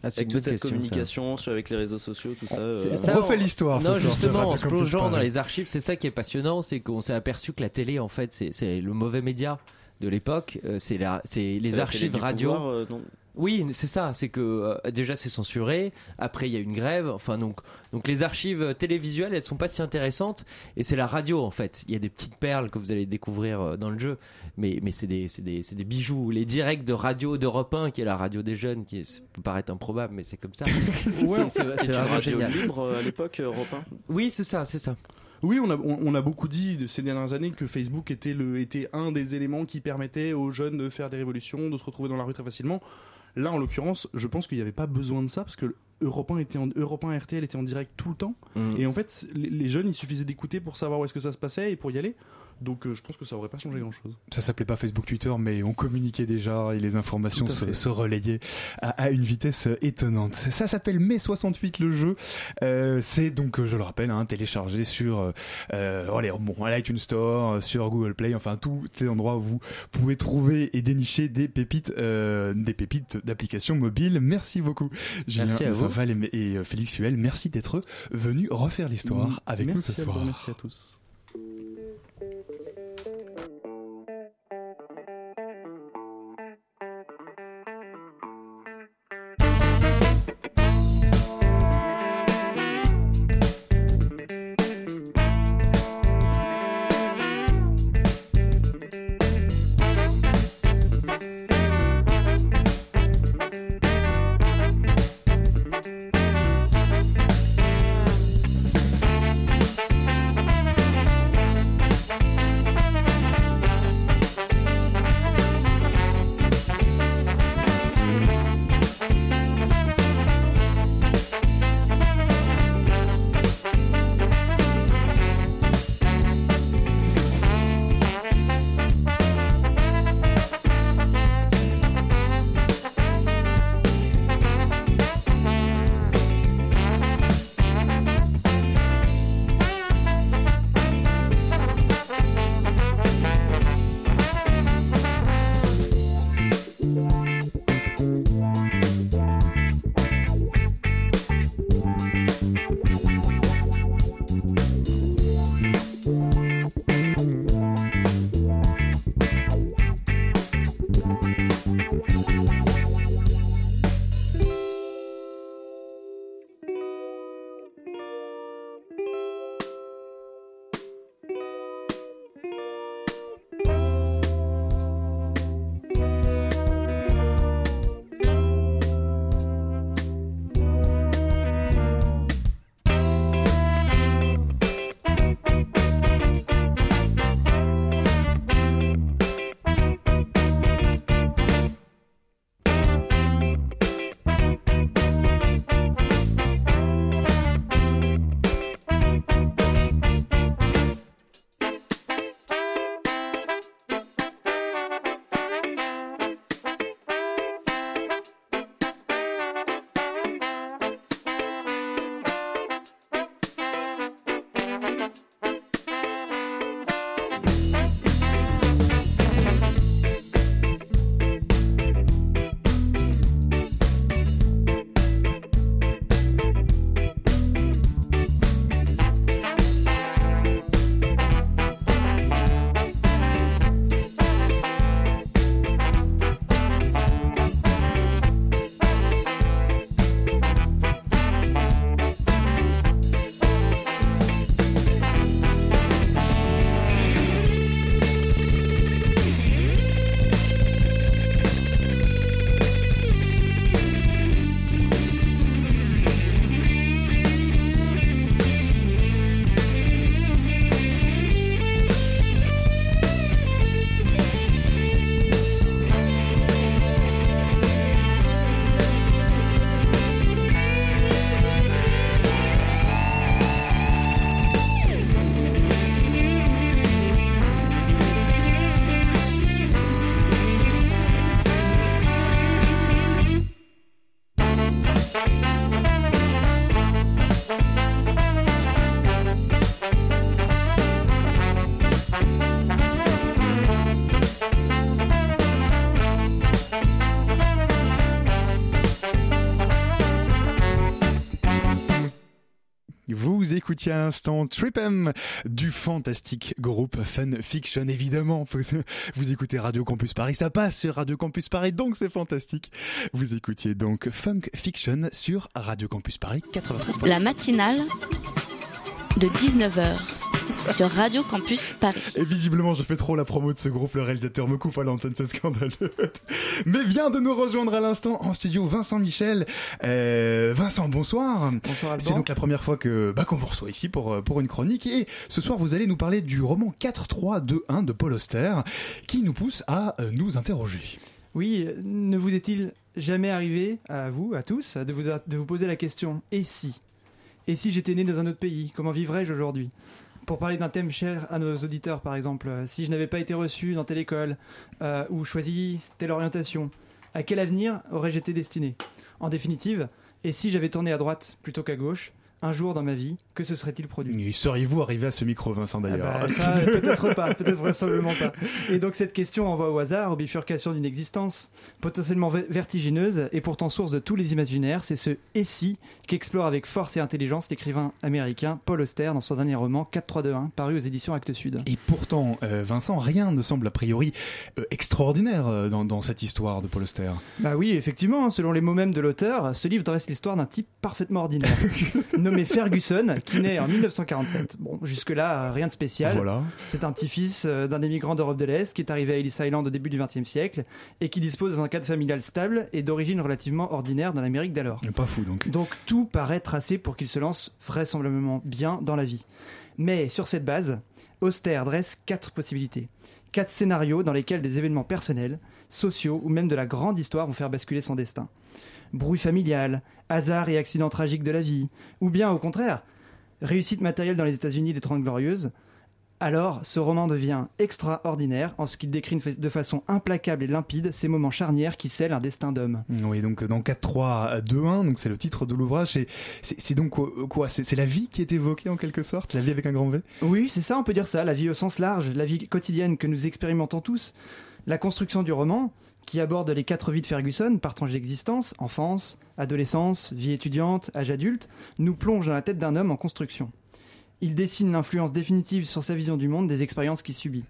Speaker 7: Ah,
Speaker 5: Avec
Speaker 7: une
Speaker 5: toute cette
Speaker 7: question, ça.
Speaker 5: communication avec les réseaux sociaux, tout ça.
Speaker 7: C'est-
Speaker 5: euh,
Speaker 7: ça,
Speaker 1: On refait l'histoire
Speaker 7: Non, justement, en se plongeant dans les archives, c'est ça qui est passionnant, c'est qu'on s'est aperçu que la télé, en fait, c'est- le mauvais média de l'époque. Euh, C'est les archives radio.
Speaker 5: pouvoir, euh, non
Speaker 7: Oui, c'est ça. C'est que euh, déjà c'est censuré. Après il y a une grève. Enfin donc donc les archives télévisuelles elles sont pas si intéressantes. Et c'est la radio en fait. Il y a des petites perles que vous allez découvrir euh, dans le jeu. Mais mais c'est des c'est des c'est des bijoux. Les directs de radio d'Europe 1 qui est la radio des jeunes qui est, ça peut paraître improbable mais c'est comme ça.
Speaker 6: Ouais.
Speaker 7: C'est- vraiment
Speaker 5: radio
Speaker 7: génial.
Speaker 5: libre euh, à l'époque, Europe 1
Speaker 7: Oui c'est ça c'est ça.
Speaker 6: Oui, on a, on, on a beaucoup dit de ces dernières années que Facebook était, le, était un des éléments qui permettait aux jeunes de faire des révolutions, de se retrouver dans la rue très facilement. Là, en l'occurrence, je pense qu'il n'y avait pas besoin de ça parce que Europe 1, était en, Europe 1 RTL était en direct tout le temps.
Speaker 7: Mm.
Speaker 6: Et en fait, les, les jeunes, il suffisait d'écouter pour savoir où est-ce que ça se passait et pour y aller. Donc, euh, je pense que ça aurait pas changé grand-chose.
Speaker 1: Ça s'appelait pas Facebook Twitter, mais on communiquait déjà et les informations se, relayaient à, à une vitesse étonnante. Ça s'appelle Mai 68 le jeu. Euh, c'est donc, euh, je le rappelle, hein, téléchargé sur euh, euh, allez, bon, à l'iTunes Store, sur Google Play, enfin tous ces endroits où vous pouvez trouver et dénicher des pépites, euh, des pépites d'applications mobiles. Merci beaucoup, Julien
Speaker 7: Merci à vous.
Speaker 1: Et, et, euh, Félix Huel. Merci d'être venus refaire l'histoire avec nous ce
Speaker 6: à vous,
Speaker 1: soir.
Speaker 6: Merci à tous.
Speaker 1: Écoutiez à l'instant Trip M du fantastique groupe Fun Fiction, évidemment. Vous écoutez Radio Campus Paris, ça passe sur Radio Campus Paris, donc c'est fantastique. Vous écoutiez donc Funk Fiction sur Radio Campus Paris 93.
Speaker 2: La matinale de 19h sur Radio Campus Paris.
Speaker 1: Et visiblement, je fais trop la promo de ce groupe, le réalisateur me coupe à l'antenne, c'est scandaleux. Mais vient de nous rejoindre à l'instant en studio Vincent Michel. Euh, Vincent, bonsoir.
Speaker 9: Bonsoir Alban.
Speaker 1: C'est donc la première fois que bah, qu'on vous reçoit ici pour, pour une chronique. Et ce soir, vous allez nous parler du roman 4-3-2-1 de Paul Auster, qui nous pousse à euh, nous interroger.
Speaker 9: Oui, ne vous est-il jamais arrivé, à vous, à tous, de vous, de vous poser la question « et si ?» Et si j'étais né dans un autre pays, comment vivrais-je aujourd'hui? Pour parler d'un thème cher à nos auditeurs, par exemple, euh, si je n'avais pas été reçu dans telle école euh, ou choisi telle orientation, à quel avenir aurais-je été destiné? En définitive, et si j'avais tourné à droite plutôt qu'à gauche un jour dans ma vie, que se serait-il produit?
Speaker 1: Seriez-vous arrivé à ce micro, Vincent, d'ailleurs
Speaker 9: ah bah, Peut-être pas, peut-être vraisemblablement pas. Et donc cette question envoie au hasard, aux bifurcations d'une existence, potentiellement vertigineuse et pourtant source de tous les imaginaires. C'est ce « et si » qu'explore avec force et intelligence l'écrivain américain Paul Auster dans son dernier roman 4321, paru aux éditions Actes Sud.
Speaker 1: Et pourtant, euh, Vincent, rien ne semble a priori euh, extraordinaire euh, dans, dans, cette histoire de Paul Auster.
Speaker 9: Bah oui, effectivement, hein, selon les mots mêmes de l'auteur, ce livre dresse l'histoire d'un type parfaitement ordinaire. nommé Ferguson, qui naît en 1947. Bon, jusque-là, rien de spécial.
Speaker 1: Voilà.
Speaker 9: C'est un petit-fils euh, d'un immigrant d'Europe de l'Est qui est arrivé à Ellis Island au début du XXe siècle et qui dispose d'un cadre familial stable et d'origine relativement ordinaire dans l'Amérique d'alors.
Speaker 1: Pas fou donc.
Speaker 9: Donc tout paraît tracé pour qu'il se lance vraisemblablement bien dans la vie. Mais sur cette base, Auster dresse quatre possibilités. Quatre scénarios dans lesquels des événements personnels, sociaux ou même de la grande histoire vont faire basculer son destin bruit familial, hasard et accident tragique de la vie, ou bien au contraire, réussite matérielle dans les États-Unis des Trente Glorieuses, alors ce roman devient extraordinaire en ce qu'il décrit de façon implacable et limpide ces moments charnières qui scellent un destin d'homme.
Speaker 1: Oui, donc dans 4-3-2-1, donc c'est le titre de l'ouvrage, c'est donc quoi C'est la vie qui est évoquée en quelque sorte La vie avec un grand V?
Speaker 9: Oui, c'est ça, on peut dire ça, la vie au sens large, la vie quotidienne que nous expérimentons tous. La construction du roman, qui aborde les quatre vies de Ferguson par tranche d'existence, enfance, adolescence, vie étudiante, âge adulte, nous plonge dans la tête d'un homme en construction. Il dessine l'influence définitive sur sa vision du monde des expériences qu'il subit.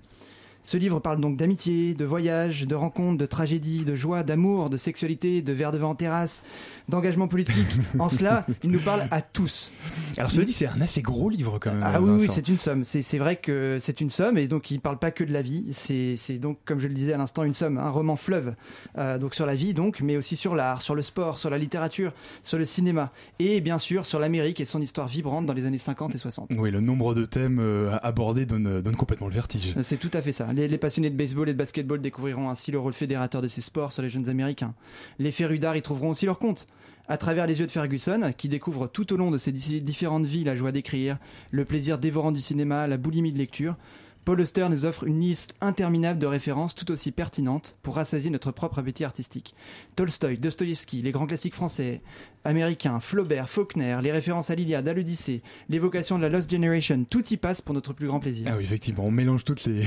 Speaker 9: Ce livre parle donc d'amitié, de voyage, de rencontres, de tragédie, de joie, d'amour, de sexualité, de verre de vent en terrasse, d'engagement politique. en cela, il nous parle à tous.
Speaker 1: Alors cela dit, c'est un assez gros livre quand même.
Speaker 9: Ah oui, oui c'est une somme. C'est vrai que c'est une somme et donc il parle pas que de la vie. C'est donc, comme je le disais à l'instant, une somme, un roman fleuve. Euh, donc sur la vie, donc, mais aussi sur l'art, sur le sport, sur la littérature, sur le cinéma et bien sûr sur l'Amérique et son histoire vibrante dans les années 50 et 60.
Speaker 1: Oui, le nombre de thèmes euh, abordés donne, donne complètement le vertige.
Speaker 9: C'est tout à fait ça. Les, passionnés de baseball et de basketball découvriront ainsi le rôle fédérateur de ces sports sur les jeunes américains. Les férus d'art y trouveront aussi leur compte. À travers les yeux de Ferguson, qui découvre tout au long de ses différentes vies la joie d'écrire, le plaisir dévorant du cinéma, la boulimie de lecture, Paul Auster nous offre une liste interminable de références tout aussi pertinentes pour rassasier notre propre appétit artistique. Tolstoï, Dostoïevski, les grands classiques français, américains, Flaubert, Faulkner, les références à l'Iliade, à l'Odyssée, l'évocation de la Lost Generation, tout y passe pour notre plus grand plaisir.
Speaker 1: Ah oui, effectivement, on mélange toutes les...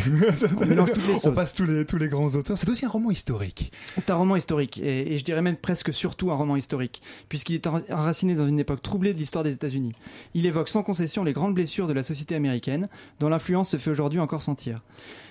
Speaker 9: on mélange toutes les sauces.
Speaker 1: On passe tous les, tous les grands auteurs. C'est aussi un roman historique.
Speaker 9: C'est un roman historique, et, et, je dirais même presque surtout un roman historique, puisqu'il est enraciné dans une époque troublée de l'histoire des États-Unis. Il évoque sans concession les grandes blessures de la société américaine, dont l'influence se fait aujourd'hui encore sentir.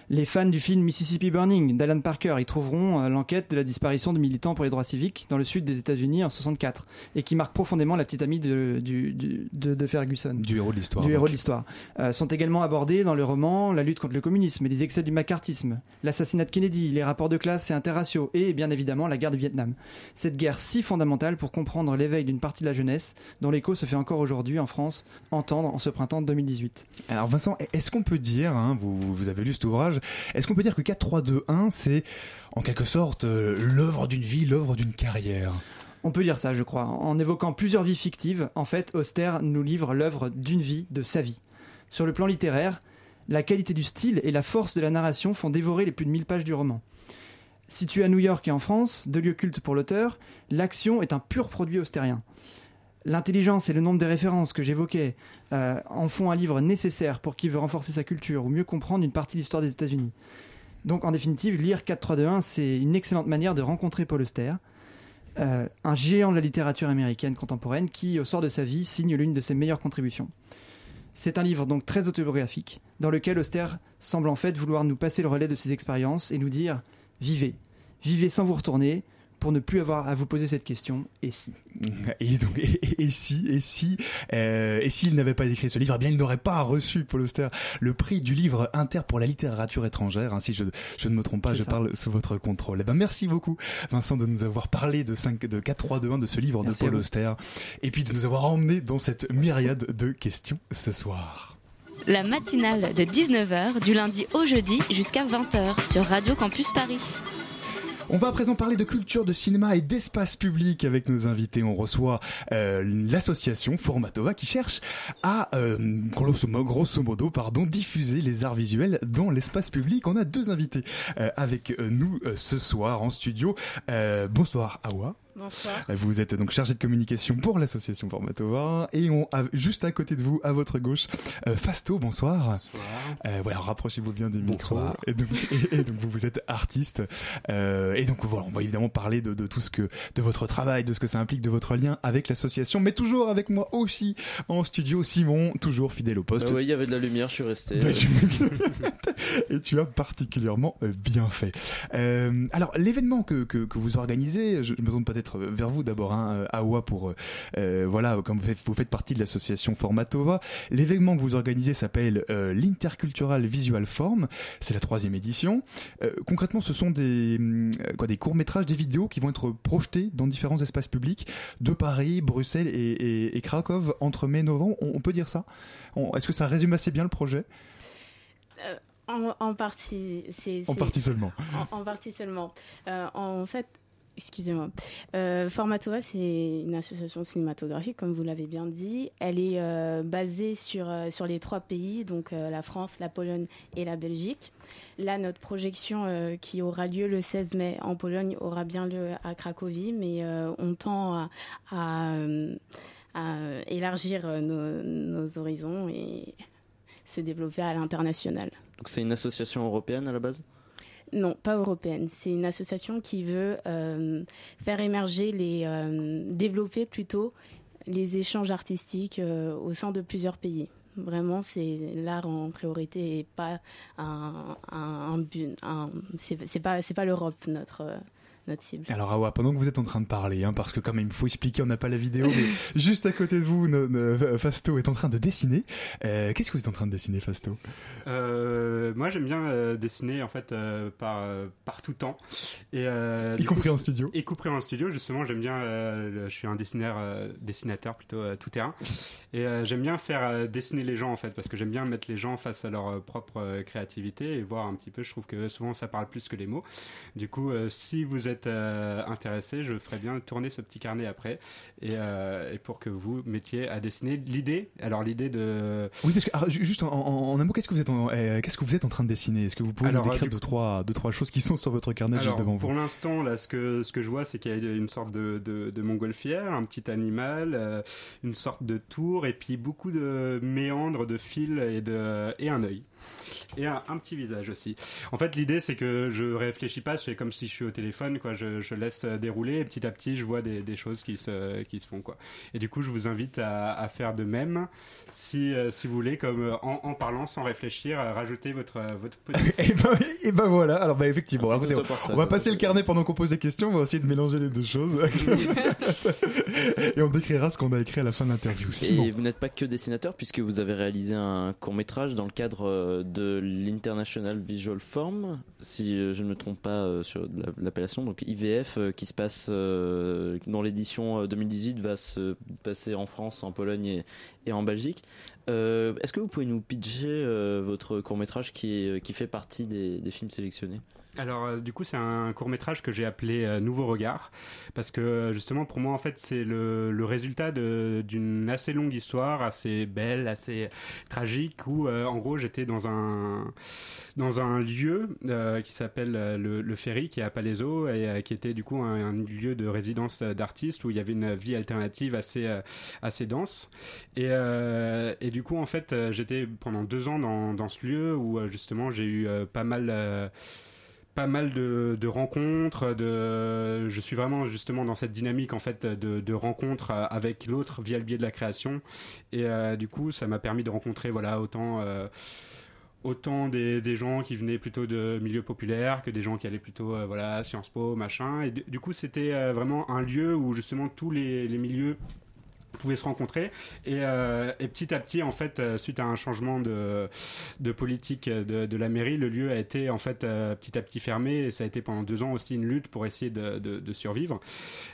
Speaker 9: Les fans du film Mississippi Burning d'Alan Parker y trouveront euh, l'enquête de la disparition de militants pour les droits civiques dans le sud des États-Unis en 64 et qui marque profondément la petite amie de, de, Ferguson.
Speaker 1: Du héros de l'histoire.
Speaker 9: Du héros de l'histoire. Euh, sont également abordés dans le roman la lutte contre le communisme et les excès du macartisme, l'assassinat de Kennedy, les rapports de classe et interraciaux et bien évidemment la guerre du Vietnam. Cette guerre si fondamentale pour comprendre l'éveil d'une partie de la jeunesse dont l'écho se fait encore aujourd'hui en France entendre en ce printemps 2018.
Speaker 1: Alors Vincent, est-ce qu'on peut dire, hein, vous, vous avez lu cet ouvrage, est-ce qu'on peut dire que 4-3-2-1, c'est en quelque sorte euh, l'œuvre d'une vie, l'œuvre d'une carrière?
Speaker 9: On peut dire ça, je crois. En évoquant plusieurs vies fictives, en fait, Auster nous livre l'œuvre d'une vie, de sa vie. Sur le plan littéraire, la qualité du style et la force de la narration font dévorer les plus de 1000 pages du roman. Situé à New York et en France, deux lieux cultes pour l'auteur, l'action est un pur produit austérien. L'intelligence et le nombre des références que j'évoquais euh, en font un livre nécessaire pour qui veut renforcer sa culture ou mieux comprendre une partie de l'histoire des États-Unis. Donc en définitive, lire 4321, c'est une excellente manière de rencontrer Paul Auster, euh, un géant de la littérature américaine contemporaine qui, au sort de sa vie, signe l'une de ses meilleures contributions. C'est un livre donc très autobiographique, dans lequel Auster semble en fait vouloir nous passer le relais de ses expériences et nous dire vivez, vivez sans vous retourner, pour ne plus avoir à vous poser cette question et si
Speaker 1: et donc et, et- et si et si euh, et s'il n'avait pas écrit ce livre eh bien il n'aurait pas reçu Paul Auster le prix du livre inter pour la littérature étrangère hein, si je, je ne me trompe pas je
Speaker 9: ça.
Speaker 1: parle sous votre contrôle eh ben merci beaucoup Vincent de nous avoir parlé de 5 de 4 3 2 1 de ce livre
Speaker 9: Merci
Speaker 1: de Paul. Auster et puis de nous avoir emmenés dans cette myriade de questions ce soir
Speaker 2: La matinale de 19h du lundi au jeudi jusqu'à 20h sur Radio Campus Paris.
Speaker 1: On va à présent parler de culture, de cinéma et d'espace public avec nos invités. On reçoit euh, l'association Formatova qui cherche à, euh, grosso, mo- grosso modo, diffuser les arts visuels dans l'espace public. On a deux invités euh, avec nous ce soir en studio. Bonsoir Awa.
Speaker 10: Bonsoir.
Speaker 1: Vous êtes donc chargé de communication pour l'association Formatova et on a juste à côté de vous, à votre gauche, euh, Fasto. Bonsoir.
Speaker 11: Bonsoir.
Speaker 1: Euh, voilà, rapprochez-vous bien des micros.
Speaker 11: Bonsoir.
Speaker 1: Et donc, et, et donc vous, vous êtes artiste. Euh, et donc voilà, on va évidemment parler de, de tout ce que, de votre travail, de ce que ça implique, de votre lien avec l'association. Mais toujours avec moi aussi en studio, Simon, toujours fidèle au poste.
Speaker 5: Bah ouais, il y avait de la lumière, je suis resté.
Speaker 1: Bah, je et tu as particulièrement euh, bien fait. Euh, alors, l'événement que, que, que vous organisez, je, je me tourne peut-être vers vous d'abord, hein, euh, Awa, pour, euh, euh, voilà, comme vous faites, vous faites partie de l'association Formatova. L'événement que vous organisez s'appelle euh, l'Intercultural Visual Form. C'est la troisième édition. Euh, concrètement, ce sont des, euh, quoi, des courts-métrages, des vidéos qui vont être projetés dans différents espaces publics de Paris, Bruxelles et, et, et Krakow entre mai et novembre. On, on peut dire ça? Est-ce que ça résume assez bien le projet?
Speaker 12: Euh, en, en partie, c'est
Speaker 1: En partie seulement.
Speaker 12: En, en partie seulement. Euh, en fait, excusez-moi. Euh, Formatova, c'est une association cinématographique, comme vous l'avez bien dit. Elle est euh, basée sur euh, sur les trois pays, donc euh, la France, la Pologne et la Belgique. Là, notre projection qui aura lieu le 16 mai en Pologne aura bien lieu à Cracovie, mais on tend à, élargir nos horizons et se développer à l'international.
Speaker 5: Donc c'est une association européenne à la base?
Speaker 12: Non, pas européenne. C'est une association qui veut euh, faire émerger les, euh, développer plutôt les échanges artistiques euh, au sein de plusieurs pays. Vraiment, c'est l'art en priorité et pas un, but. un- c'est pas pas l'Europe notre notre cible.
Speaker 1: Alors Awa, pendant que vous êtes en train de parler, hein, parce que quand même il faut expliquer, on n'a pas la vidéo, mais juste à côté de vous, no- no- Fasto est en train de dessiner. Euh, Qu'est-ce que vous êtes en train de dessiner, Fasto?
Speaker 11: Euh, moi, j'aime bien euh, dessiner en fait euh, par euh, par tout temps, et euh,
Speaker 1: Y compris
Speaker 11: coup,
Speaker 1: en studio.
Speaker 11: Y compris en studio, justement, j'aime bien. euh, je suis un dessinateur, euh, dessinateur plutôt euh, tout terrain, et euh, j'aime bien faire euh, dessiner les gens en fait, parce que j'aime bien mettre les gens face à leur euh, propre euh, créativité et voir un petit peu. Je trouve que souvent ça parle plus que les mots. Du coup, euh, si vous êtes euh, intéressé, je ferais bien tourner ce petit carnet après, et, euh, et pour que vous mettiez à dessiner. L'idée, alors l'idée de
Speaker 1: Oui, parce que ju- juste en, en- en un mot, qu'est-ce que vous êtes en, euh, qu'est-ce que vous êtes en train de dessiner? Est-ce que vous pouvez
Speaker 11: Alors,
Speaker 1: nous décrire deux trois deux trois choses qui sont sur votre carnet
Speaker 11: Alors,
Speaker 1: juste devant
Speaker 11: pour
Speaker 1: vous
Speaker 11: l'instant, là, ce que, ce que je vois, c'est qu'il y a une sorte de, de, de montgolfière, un petit animal, euh, une sorte de tour, et puis beaucoup de méandres, de fils et, de, et un œil. Et un, un petit visage aussi. En fait, l'idée, c'est que je réfléchis pas, c'est comme si je suis au téléphone, quoi. Je, je laisse euh, dérouler, et petit à petit, je vois des, des choses qui se, qui se font, quoi. Et du coup, je vous invite à, à faire de même, si, euh, si vous voulez, comme euh, en, en parlant, sans réfléchir, à rajouter votre, votre petit
Speaker 1: et, ben, et ben voilà, alors bah effectivement, on va
Speaker 11: ça,
Speaker 1: passer le carnet pendant qu'on pose des questions, on va essayer de mélanger les deux choses. et on décrira ce qu'on a écrit à la fin de l'interview.
Speaker 5: Et vous n'êtes pas que dessinateur puisque vous avez réalisé un court métrage dans le cadre euh, de l'International Visual Form, si euh, je ne me trompe pas euh, sur la- l'appellation, donc IVF, euh, qui se passe euh, dont l'édition euh, 2018 va se passer en France, en Pologne et, en Belgique. Euh, Est-ce que vous pouvez nous pitcher euh, votre court métrage qui, fait partie des films sélectionnés?
Speaker 11: Alors euh, du coup c'est un court métrage que j'ai appelé euh, Nouveau Regard parce que euh, justement pour moi en fait c'est le, le résultat d'une assez longue histoire assez belle assez tragique où euh, en gros j'étais dans un dans un lieu qui s'appelle le, le Ferry qui est à Palaiso et qui était du coup un, un lieu de résidence d'artistes où il y avait une vie alternative assez assez dense. Et, et du coup en fait j'étais pendant deux ans dans, dans ce lieu où justement j'ai eu pas mal pas mal de, rencontres. De, je suis vraiment justement dans cette dynamique en fait de, rencontres euh, avec l'autre via le biais de la création. Et euh, du coup, ça m'a permis de rencontrer voilà autant euh, autant des, des gens qui venaient plutôt de milieux populaires que des gens qui allaient plutôt euh, voilà Sciences Po machin. Et du, coup, c'était vraiment un lieu où justement tous les milieux pouvaient se rencontrer. Et, euh, et petit à petit en fait euh, suite à un changement de, de politique de, de la mairie le lieu a été en fait euh, petit à petit fermé. Et ça a été pendant deux ans aussi une lutte pour essayer de, survivre.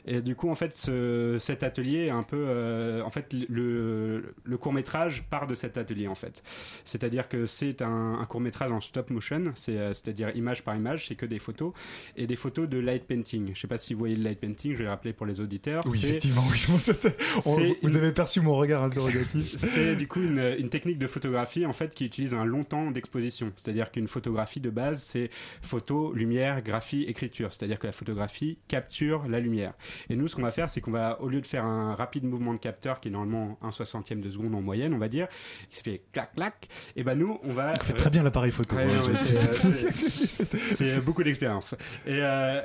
Speaker 11: Et du coup en fait ce, cet atelier est un peu euh, en fait le, le court métrage part de cet atelier en fait. C'est à dire que c'est un, un court métrage en stop motion. C'est c'est à dire image par image. C'est que des photos. Et des photos de light painting. Je sais pas si vous voyez le light painting. Je vais le rappeler pour les auditeurs.
Speaker 1: Oui, effectivement, oui, je. On- Vous avez perçu mon regard interrogatif.
Speaker 11: c'est du coup une, une technique de photographie en fait qui utilise un long temps d'exposition. C'est-à-dire qu'une photographie de base, c'est photo, lumière, graphie, écriture. C'est-à-dire que la photographie capture la lumière. Et nous, ce qu'on va faire, c'est qu'on va, au lieu de faire un rapide mouvement de capteur qui est normalement un soixantième de seconde en moyenne, on va dire, qui se fait clac clac, et ben nous, on va.
Speaker 1: Vous faites très bien l'appareil photo.
Speaker 11: Ouais,
Speaker 1: Ouais,
Speaker 11: c'est- c'est beaucoup d'expérience. Et euh,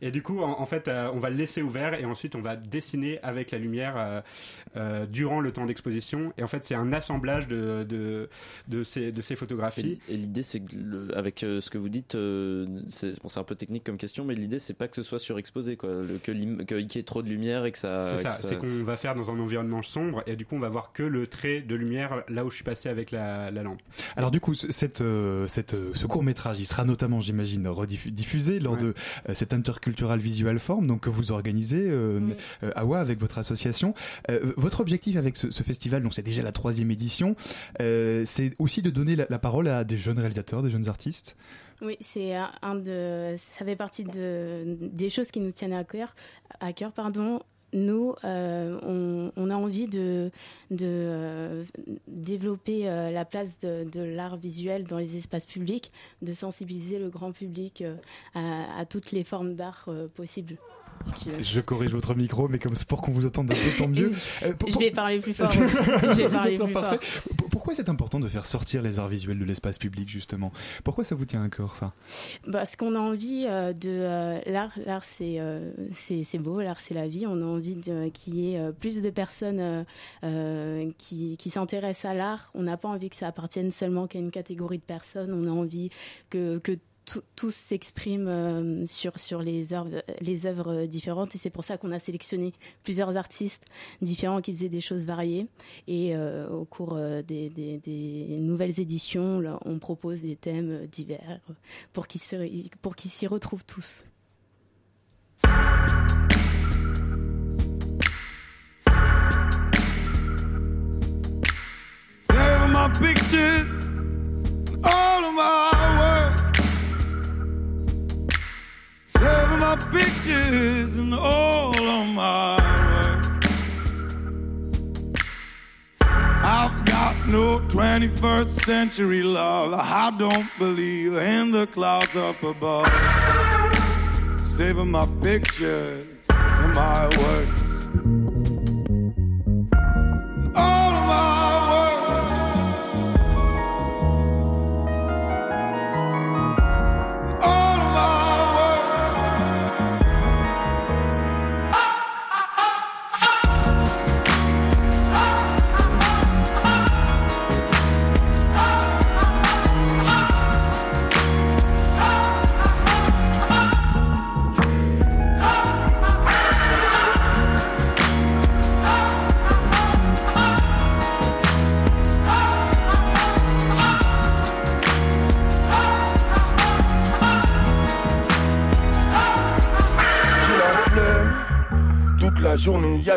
Speaker 11: Et du coup, en, en fait, euh, on va le laisser ouvert et ensuite on va dessiner avec la lumière euh, euh, durant le temps d'exposition. Et en fait, c'est un assemblage de, de, de, ces, de ces photographies.
Speaker 5: Et, et l'idée, c'est que le- avec euh, ce que vous dites, euh, c'est bon, un peu technique comme question, mais l'idée, c'est pas que ce soit surexposé, quoi, le- que qu'il y ait trop de lumière et que ça.
Speaker 11: C'est ça, c'est qu'on va faire dans un environnement sombre et du coup on va voir que le trait de lumière là où je suis passé avec la, la lampe.
Speaker 1: Alors du coup, ce- cette, euh, cette, ce court métrage, il sera notamment, j'imagine, rediffusé lors de euh, cette Intercultural Visual Forum, donc que vous organisez euh, euh, Awa avec votre association. Euh, votre objectif avec ce, ce festival, donc c'est déjà la troisième édition, euh, c'est aussi de donner la, la parole à des jeunes réalisateurs, des jeunes artistes.
Speaker 12: Oui, c'est un- un de, ça fait partie de, des choses qui nous tiennent à cœur. À cœur, pardon. Nous, euh, on, on a envie de, euh, développer euh, la place de, l'art visuel dans les espaces publics, de sensibiliser le grand public à, toutes les formes d'art possibles.
Speaker 1: Je corrige votre micro, mais comme c'est pour qu'on vous entende un peu, tant mieux. Euh, pour-
Speaker 12: Je vais parler plus fort. Je vais parler plus fort.
Speaker 1: Pour- Pourquoi c'est important de faire sortir les arts visuels de l'espace public, justement? Pourquoi ça vous tient à cœur, ça?
Speaker 12: Parce qu'on a envie euh, de euh, l'art, l'art c'est c'est beau, l'art c'est la vie. On a envie qu'il y ait plus de personnes qui, qui s'intéressent à l'art. On n'a pas envie que ça appartienne seulement qu'à une catégorie de personnes. On a envie que que tous s'expriment euh, sur les œuvres différentes et c'est pour ça qu'on a sélectionné plusieurs artistes différents qui faisaient des choses variées et euh, au cours euh, des, nouvelles éditions on propose des thèmes divers pour qu'ils s'y retrouvent tous.
Speaker 13: My pictures and all of my work. I've got no 21st century love. I don't believe in the clouds up above. Saving my pictures and my works.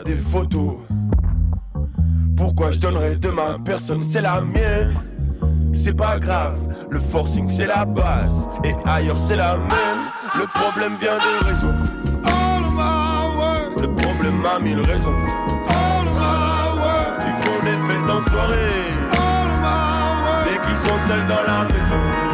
Speaker 8: Des photos. Pourquoi je donnerais de ma personne, c'est la mienne. C'est pas grave, le forcing c'est la base. Et ailleurs c'est la même. Le problème vient des réseaux. Le problème a mille raisons. Ils font des fêtes en soirée. Dès qu'ils sont seuls dans la maison.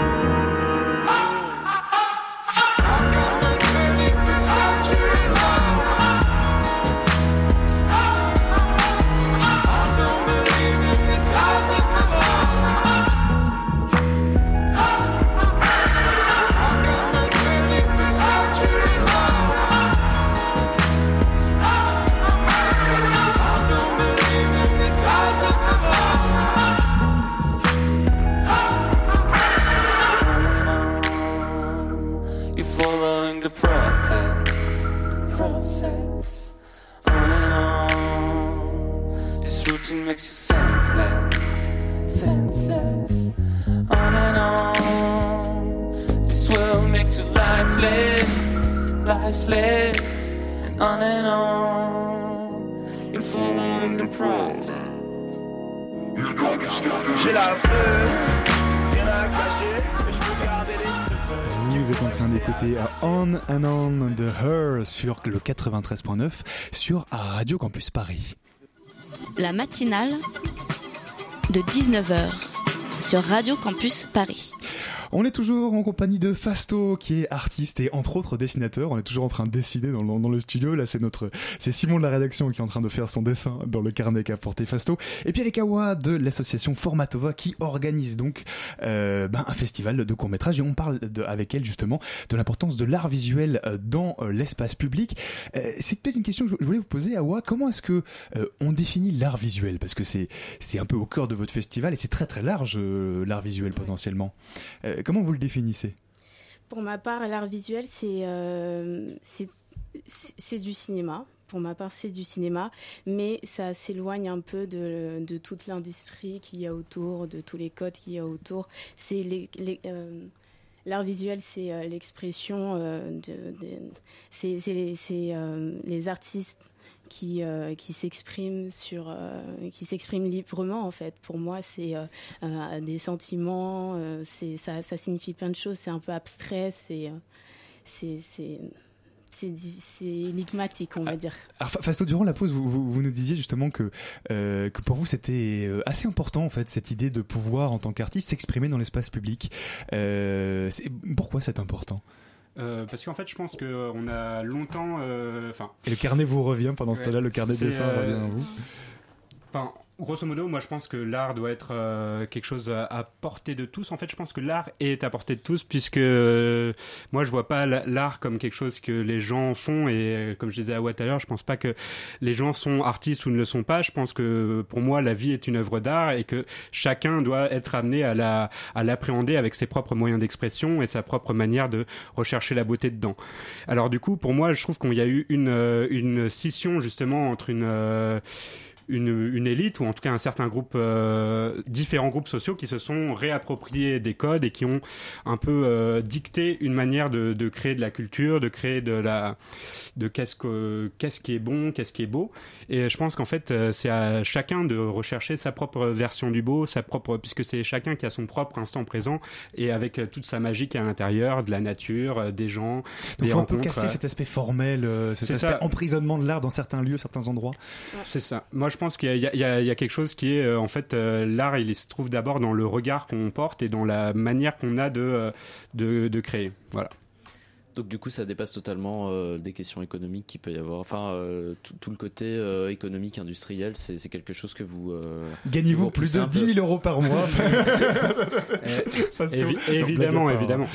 Speaker 14: Lifeless. And on and on. You're following the process.
Speaker 8: J'ai la fleur, rien à cacher, mais je peux garder les secrets.
Speaker 1: Vous êtes en train d'écouter On and On de Her sur le 93.9 sur Radio Campus Paris.
Speaker 2: La matinale de 19h sur Radio Campus Paris.
Speaker 1: On est toujours en compagnie de Fasto, qui est artiste et entre autres dessinateur. On est toujours en train de dessiner dans le, dans le studio. Là, c'est notre, c'est Simon de la rédaction qui est en train de faire son dessin dans le carnet qu'a porté Fasto. Et puis avec Awa de l'association Formatova qui organise donc euh, ben, un festival de court métrage. Et on parle de- avec elle justement de l'importance de l'art visuel euh, dans euh, l'espace public. Euh, c'est peut-être une question que je voulais vous poser, Awa. Comment est-ce que euh, on définit l'art visuel? Parce que c'est c'est un peu au cœur de votre festival et c'est très très large euh, l'art visuel potentiellement. Comment vous le définissez?
Speaker 12: Pour ma part, l'art visuel, c'est euh, c'est c'est- du cinéma. Pour ma part, c'est du cinéma, mais ça s'éloigne un peu de, de toute l'industrie qu'il y a autour, de tous les codes qu'il y a autour. C'est euh, L'art visuel, c'est euh, l'expression de, de- c'est les artistes qui euh, qui s'expriment sur euh, qui s'expriment librement en fait. Pour moi, c'est euh, euh, des sentiments, ça signifie plein de choses. C'est un peu abstrait, c'est c'est c'est énigmatique, on va dire.
Speaker 1: Alors, Fa- Fasto, durant la pause, vous, nous disiez justement que, que pour vous c'était assez important en fait cette idée de pouvoir en tant qu'artiste s'exprimer dans l'espace public. Pourquoi c'est important?
Speaker 11: Euh, parce qu'en fait, je pense qu'on a longtemps. euh, Enfin.
Speaker 1: Et le carnet vous revient pendant ce temps-là, le carnet
Speaker 11: C'est,
Speaker 1: dessin
Speaker 11: euh,
Speaker 1: revient à vous.
Speaker 11: Enfin, grosso modo, moi je pense que l'art doit être euh, quelque chose à, à portée de tous. En fait, je pense que l'art est à portée de tous, puisque euh, moi je vois pas la- l'art comme quelque chose que les gens font. Et euh, comme je disais à Watt à l'heure, je pense pas que les gens sont artistes ou ne le sont pas. Je pense que pour moi, la vie est une œuvre d'art et que chacun doit être amené à la à l'appréhender avec ses propres moyens d'expression et sa propre manière de rechercher la beauté dedans. Alors du coup, pour moi, je trouve qu'il y a eu une euh, une scission justement entre une euh, une, une élite ou en tout cas un certain groupe, euh, différents groupes sociaux qui se sont réappropriés des codes et qui ont un peu euh, dicté une manière de, de créer de la culture, de créer de la, de qu'est-ce que qu'est-ce qui est bon, qu'est-ce qui est beau. Et je pense qu'en fait euh, c'est à chacun de rechercher sa propre version du beau, sa propre, puisque c'est chacun qui a son propre instant présent et avec toute sa magie qui est à l'intérieur, de la nature, des gens,
Speaker 1: Donc
Speaker 11: des
Speaker 1: faut un peu casser cet aspect formel, cet aspect
Speaker 11: ça.
Speaker 1: emprisonnement de l'art dans certains lieux, certains endroits.
Speaker 11: C'est ça. Moi, je pense qu'il y, y a quelque chose qui est, euh, en fait, euh, l'art, il se trouve d'abord dans le regard qu'on porte et dans la manière qu'on a de, euh, de, de créer. Voilà.
Speaker 5: Donc du coup, ça dépasse totalement euh, des questions économiques qu'il peut y avoir. Enfin, euh, tout, tout le côté euh, économique, industriel, c'est c'est quelque chose que vous... euh,
Speaker 1: Gagnez-vous
Speaker 5: vous
Speaker 1: plus de
Speaker 5: repoussez un
Speaker 1: 10 000
Speaker 5: peu.
Speaker 1: euros par mois.
Speaker 11: Évi-
Speaker 1: Non,
Speaker 11: évidemment, évidemment.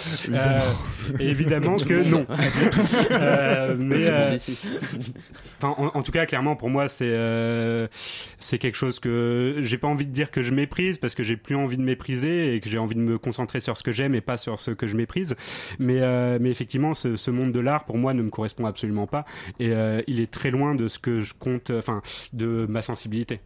Speaker 11: évidemment que non. Euh, mais euh, en, en tout cas, clairement, pour moi, c'est euh, c'est quelque chose que j'ai pas envie de dire que je méprise parce que j'ai plus envie de mépriser et que j'ai envie de me concentrer sur ce que j'aime et pas sur ce que je méprise. Mais euh, mais effectivement, ce, ce monde de l'art pour moi ne me correspond absolument pas et euh, il est très loin de ce que je compte, enfin, de ma sensibilité.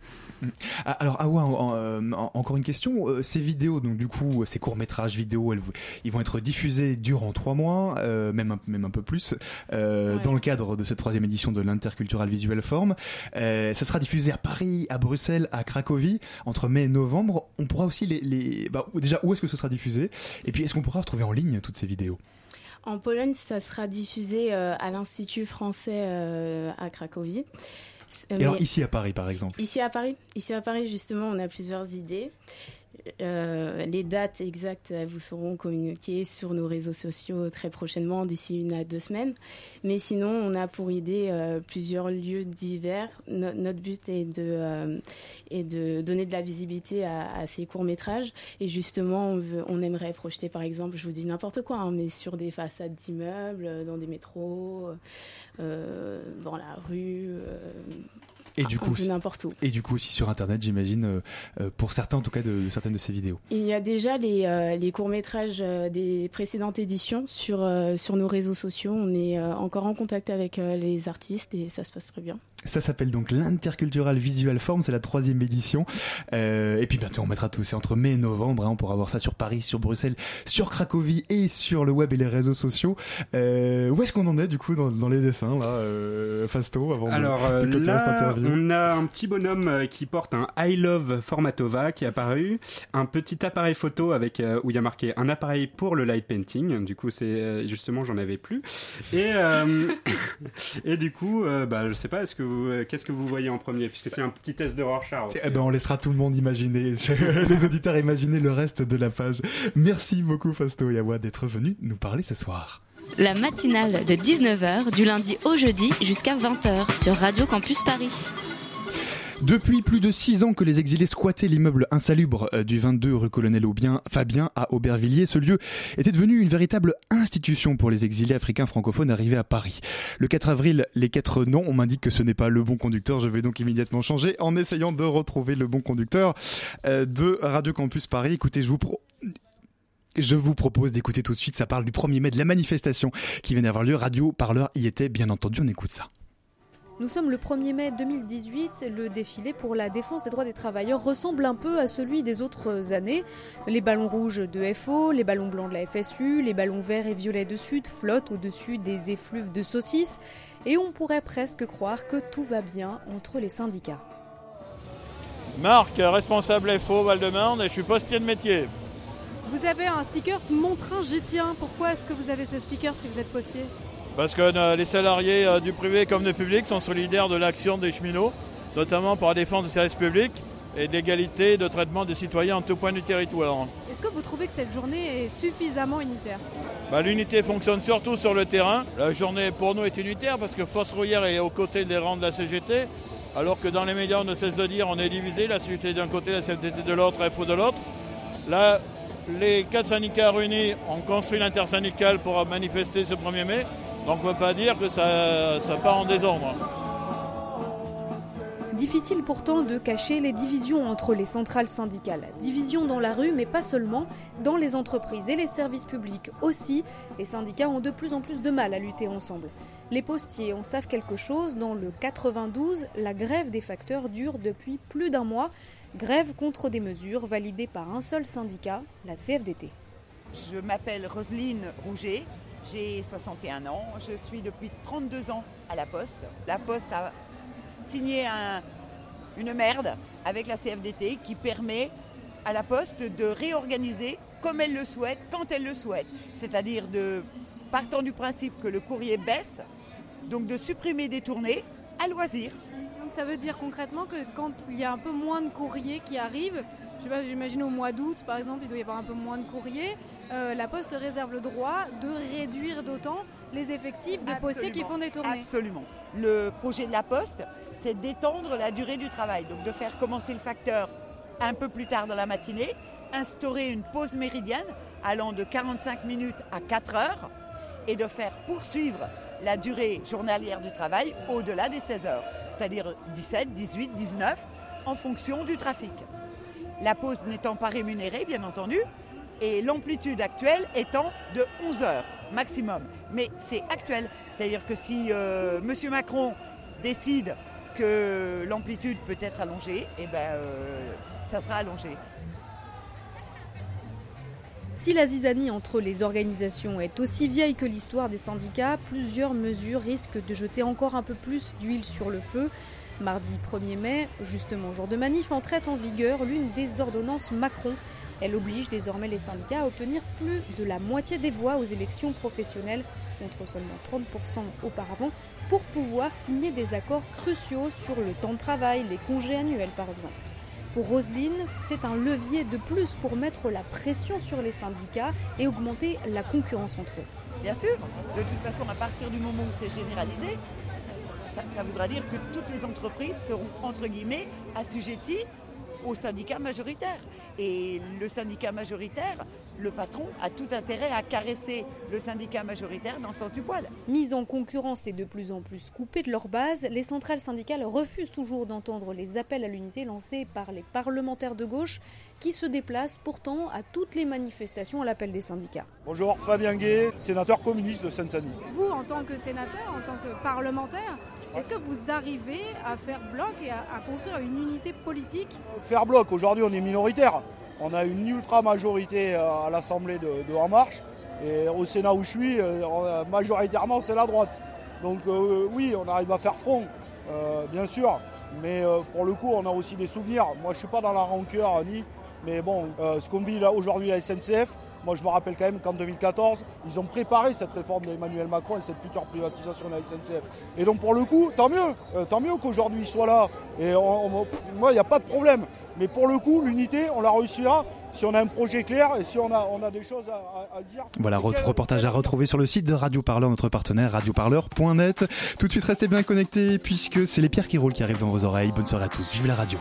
Speaker 1: Ah, Alors, Awa, en- en- euh, en- encore une question. Euh, Ces vidéos, donc du coup, ces courts métrages vidéo, elles, vont- ils vont être diffusés durant trois mois, euh, même, un, même un peu plus, euh, dans le cadre de cette troisième édition de l'Intercultural Visual Forum. Euh, ça sera diffusé à Paris, à Bruxelles, à Cracovie, entre mai et novembre. On pourra aussi les... les bah, déjà, où est-ce que ce sera diffusé? Et puis, est-ce qu'on pourra retrouver en ligne toutes ces vidéos?
Speaker 12: En Pologne, ça sera diffusé euh, à l'Institut français euh, à Cracovie. Euh,
Speaker 1: Et alors, ici à Paris, par exemple
Speaker 12: Ici à Paris, ici à Paris justement, on a plusieurs idées. Euh, les dates exactes vous seront communiquées sur nos réseaux sociaux très prochainement, d'ici une à deux semaines. Mais sinon, on a pour idée euh, plusieurs lieux divers. No- notre but est de, euh, de donner de la visibilité à, ces courts métrages. Et justement, on, aimerait projeter, par exemple, je vous dis n'importe quoi, hein, mais sur des façades d'immeubles, dans des métros, euh, dans la rue.
Speaker 1: Et du
Speaker 12: on
Speaker 1: coup,
Speaker 12: peut n'importe où.
Speaker 1: Et du coup aussi sur internet, j'imagine, euh, euh, pour certains en tout cas de, de certaines de ces vidéos.
Speaker 12: Il y a déjà les, euh, les courts-métrages euh, des précédentes éditions sur, euh, sur nos réseaux sociaux. On est euh, encore en contact avec euh, les artistes et ça se passe très bien.
Speaker 1: Ça s'appelle donc l'Intercultural Visual Form, c'est la troisième édition. Euh, et puis bientôt on mettra tout, c'est entre mai et novembre, hein, on pourra voir ça sur Paris, sur Bruxelles, sur Cracovie et sur le web et les réseaux sociaux. Euh, où est-ce qu'on en est du coup dans, dans les dessins là, euh, Fasto, avant de-
Speaker 11: Alors
Speaker 1: de,
Speaker 11: euh,
Speaker 1: clôturer cette
Speaker 11: là,
Speaker 1: interview?
Speaker 11: On a un petit bonhomme euh, qui porte un I Love Formatova qui est apparu, un petit appareil photo avec euh, où il y a marqué un appareil pour le light painting. Du coup, c'est euh, justement j'en avais plus. Et et du coup, bah je sais pas, qu'est-ce que vous voyez en premier? Puisque c'est un petit test de Rorschach.
Speaker 1: Eh ben, on laissera tout le monde imaginer, les auditeurs imaginer le reste de la page. Merci beaucoup Fasto et Awa d'être venu nous parler ce soir.
Speaker 2: La matinale de 19h du lundi au jeudi jusqu'à 20h sur Radio Campus Paris.
Speaker 1: Depuis plus de six ans que les exilés squattaient l'immeuble insalubre euh, du 22 rue Colonel Aubien, Fabien à Aubervilliers, ce lieu était devenu une véritable institution pour les exilés africains francophones arrivés à Paris. Le 4 avril, les quatre noms, on m'indique que ce n'est pas le bon conducteur, je vais donc immédiatement changer en essayant de retrouver le bon conducteur euh, de Radio Campus Paris. Écoutez, je vous pro... Je vous propose d'écouter tout de suite, ça parle du 1er mai de la manifestation qui vient d'avoir lieu. Radio Parleur y était, bien entendu, on écoute ça.
Speaker 15: Nous sommes le 1er mai 2018. Le défilé pour la défense des droits des travailleurs ressemble un peu à celui des autres années. Les ballons rouges de FO, les ballons blancs de la FSU, les ballons verts et violets de Sud flottent au-dessus des effluves de saucisses. Et on pourrait presque croire que tout va bien entre les syndicats.
Speaker 16: Marc, responsable FO Val-de-Marne et je suis postier de métier.
Speaker 15: Vous avez un sticker Mon train j'y tiens. Pourquoi est-ce que vous avez ce sticker si vous êtes postier
Speaker 16: Parce que euh, les salariés euh, du privé comme du public sont solidaires de l'action des cheminots, notamment pour la défense des services publics et de l'égalité de traitement des citoyens en tout point du territoire.
Speaker 15: Est-ce que vous trouvez que cette journée est suffisamment unitaire?
Speaker 16: Bah, L'unité fonctionne surtout sur le terrain. La journée pour nous est unitaire parce que Force Rouillère est aux côtés des rangs de la CGT, alors que dans les médias on ne cesse de dire on est divisé, la CGT d'un côté, la CFDT de l'autre, FO de l'autre. Là, les quatre syndicats réunis ont construit l'intersyndicale pour manifester ce 1er mai, donc on ne peut pas dire que ça, ça part en désordre.
Speaker 15: Difficile pourtant de cacher les divisions entre les centrales syndicales. Divisions dans la rue, mais pas seulement, dans les entreprises et les services publics aussi. Les syndicats ont de plus en plus de mal à lutter ensemble. Les postiers en savent quelque chose. Dans le 92, la grève des facteurs dure depuis plus d'un mois. Grève contre des mesures validées par un seul syndicat, la CFDT.
Speaker 17: Je m'appelle Roselyne Rouget, j'ai 61 ans, je suis depuis 32 ans à la Poste. La Poste a signé un- une merde avec la CFDT qui permet à la Poste de réorganiser comme elle le souhaite, quand elle le souhaite. C'est-à-dire de partant du principe que le courrier baisse, donc de supprimer des tournées à loisir.
Speaker 15: Donc ça veut dire concrètement que quand il y a un peu moins de courriers qui arrivent, je sais pas, j'imagine au mois d'août par exemple, il doit y avoir un peu moins de courriers, euh, la Poste se réserve le droit de réduire d'autant les effectifs de postiers qui font des tournées.
Speaker 17: Absolument. Le projet de la Poste, c'est d'étendre la durée du travail, donc de faire commencer le facteur un peu plus tard dans la matinée, instaurer une pause méridienne allant de 45 minutes à 4 heures et de faire poursuivre la durée journalière du travail au-delà des 16 heures, c'est-à-dire 17, 18, 19 en fonction du trafic. La pause n'étant pas rémunérée, bien entendu, et l'amplitude actuelle étant de 11 heures maximum. Mais c'est actuel, c'est-à-dire que si euh, M. Macron décide que l'amplitude peut être allongée, eh ben, euh, ça sera allongé.
Speaker 15: Si la zizanie entre les organisations est aussi vieille que l'histoire des syndicats, plusieurs mesures risquent de jeter encore un peu plus d'huile sur le feu. Mardi 1er mai, justement jour de manif, entrait en vigueur l'une des ordonnances Macron. Elle oblige désormais les syndicats à obtenir plus de la moitié des voix aux élections professionnelles, contre seulement 30% auparavant, pour pouvoir signer des accords cruciaux sur le temps de travail, les congés annuels par exemple. Pour Roselyne, c'est un levier de plus pour mettre la pression sur les syndicats et augmenter la concurrence entre eux.
Speaker 17: Bien sûr, de toute façon, à partir du moment où c'est généralisé, ça, ça voudra dire que toutes les entreprises seront, entre guillemets, assujetties au syndicat majoritaire. Et le syndicat majoritaire, le patron, a tout intérêt à caresser le syndicat majoritaire dans le sens du poil.
Speaker 15: Mises en concurrence et de plus en plus coupées de leur base, les centrales syndicales refusent toujours d'entendre les appels à l'unité lancés par les parlementaires de gauche qui se déplacent pourtant à toutes les manifestations à l'appel des syndicats.
Speaker 18: Bonjour, Fabien Gay, sénateur communiste de Seine-Saint-Denis.
Speaker 19: Vous, en tant que sénateur, en tant que parlementaire, est-ce que vous arrivez à faire bloc et à, à construire une unité politique?
Speaker 18: Faire bloc, aujourd'hui on est minoritaire. On a une ultra majorité euh, à l'Assemblée de, En Marche. Et au Sénat où je suis, euh, a- majoritairement c'est la droite. Donc euh, oui, on arrive à faire front, euh, bien sûr. Mais euh, pour le coup, on a aussi des souvenirs. Moi je suis pas dans la rancœur ni. Mais bon, euh, ce qu'on vit aujourd'hui à la SNCF, moi je me rappelle quand même qu'en 2014, ils ont préparé cette réforme d'Emmanuel Macron et cette future privatisation de la SNCF. Et donc pour le coup, tant mieux, euh, tant mieux qu'aujourd'hui ils soient là. Et moi, il n'y a pas de problème. Mais pour le coup, l'unité, on la réussira si on a un projet clair et si on a, on a des choses à, à- dire.
Speaker 1: Voilà, re- reportage à retrouver sur le site de Radio Parleur, notre partenaire radioparleur.net. Tout de suite, restez bien connectés puisque c'est les pierres qui roulent qui arrivent dans vos oreilles. Bonne soirée à tous. Vive la radio.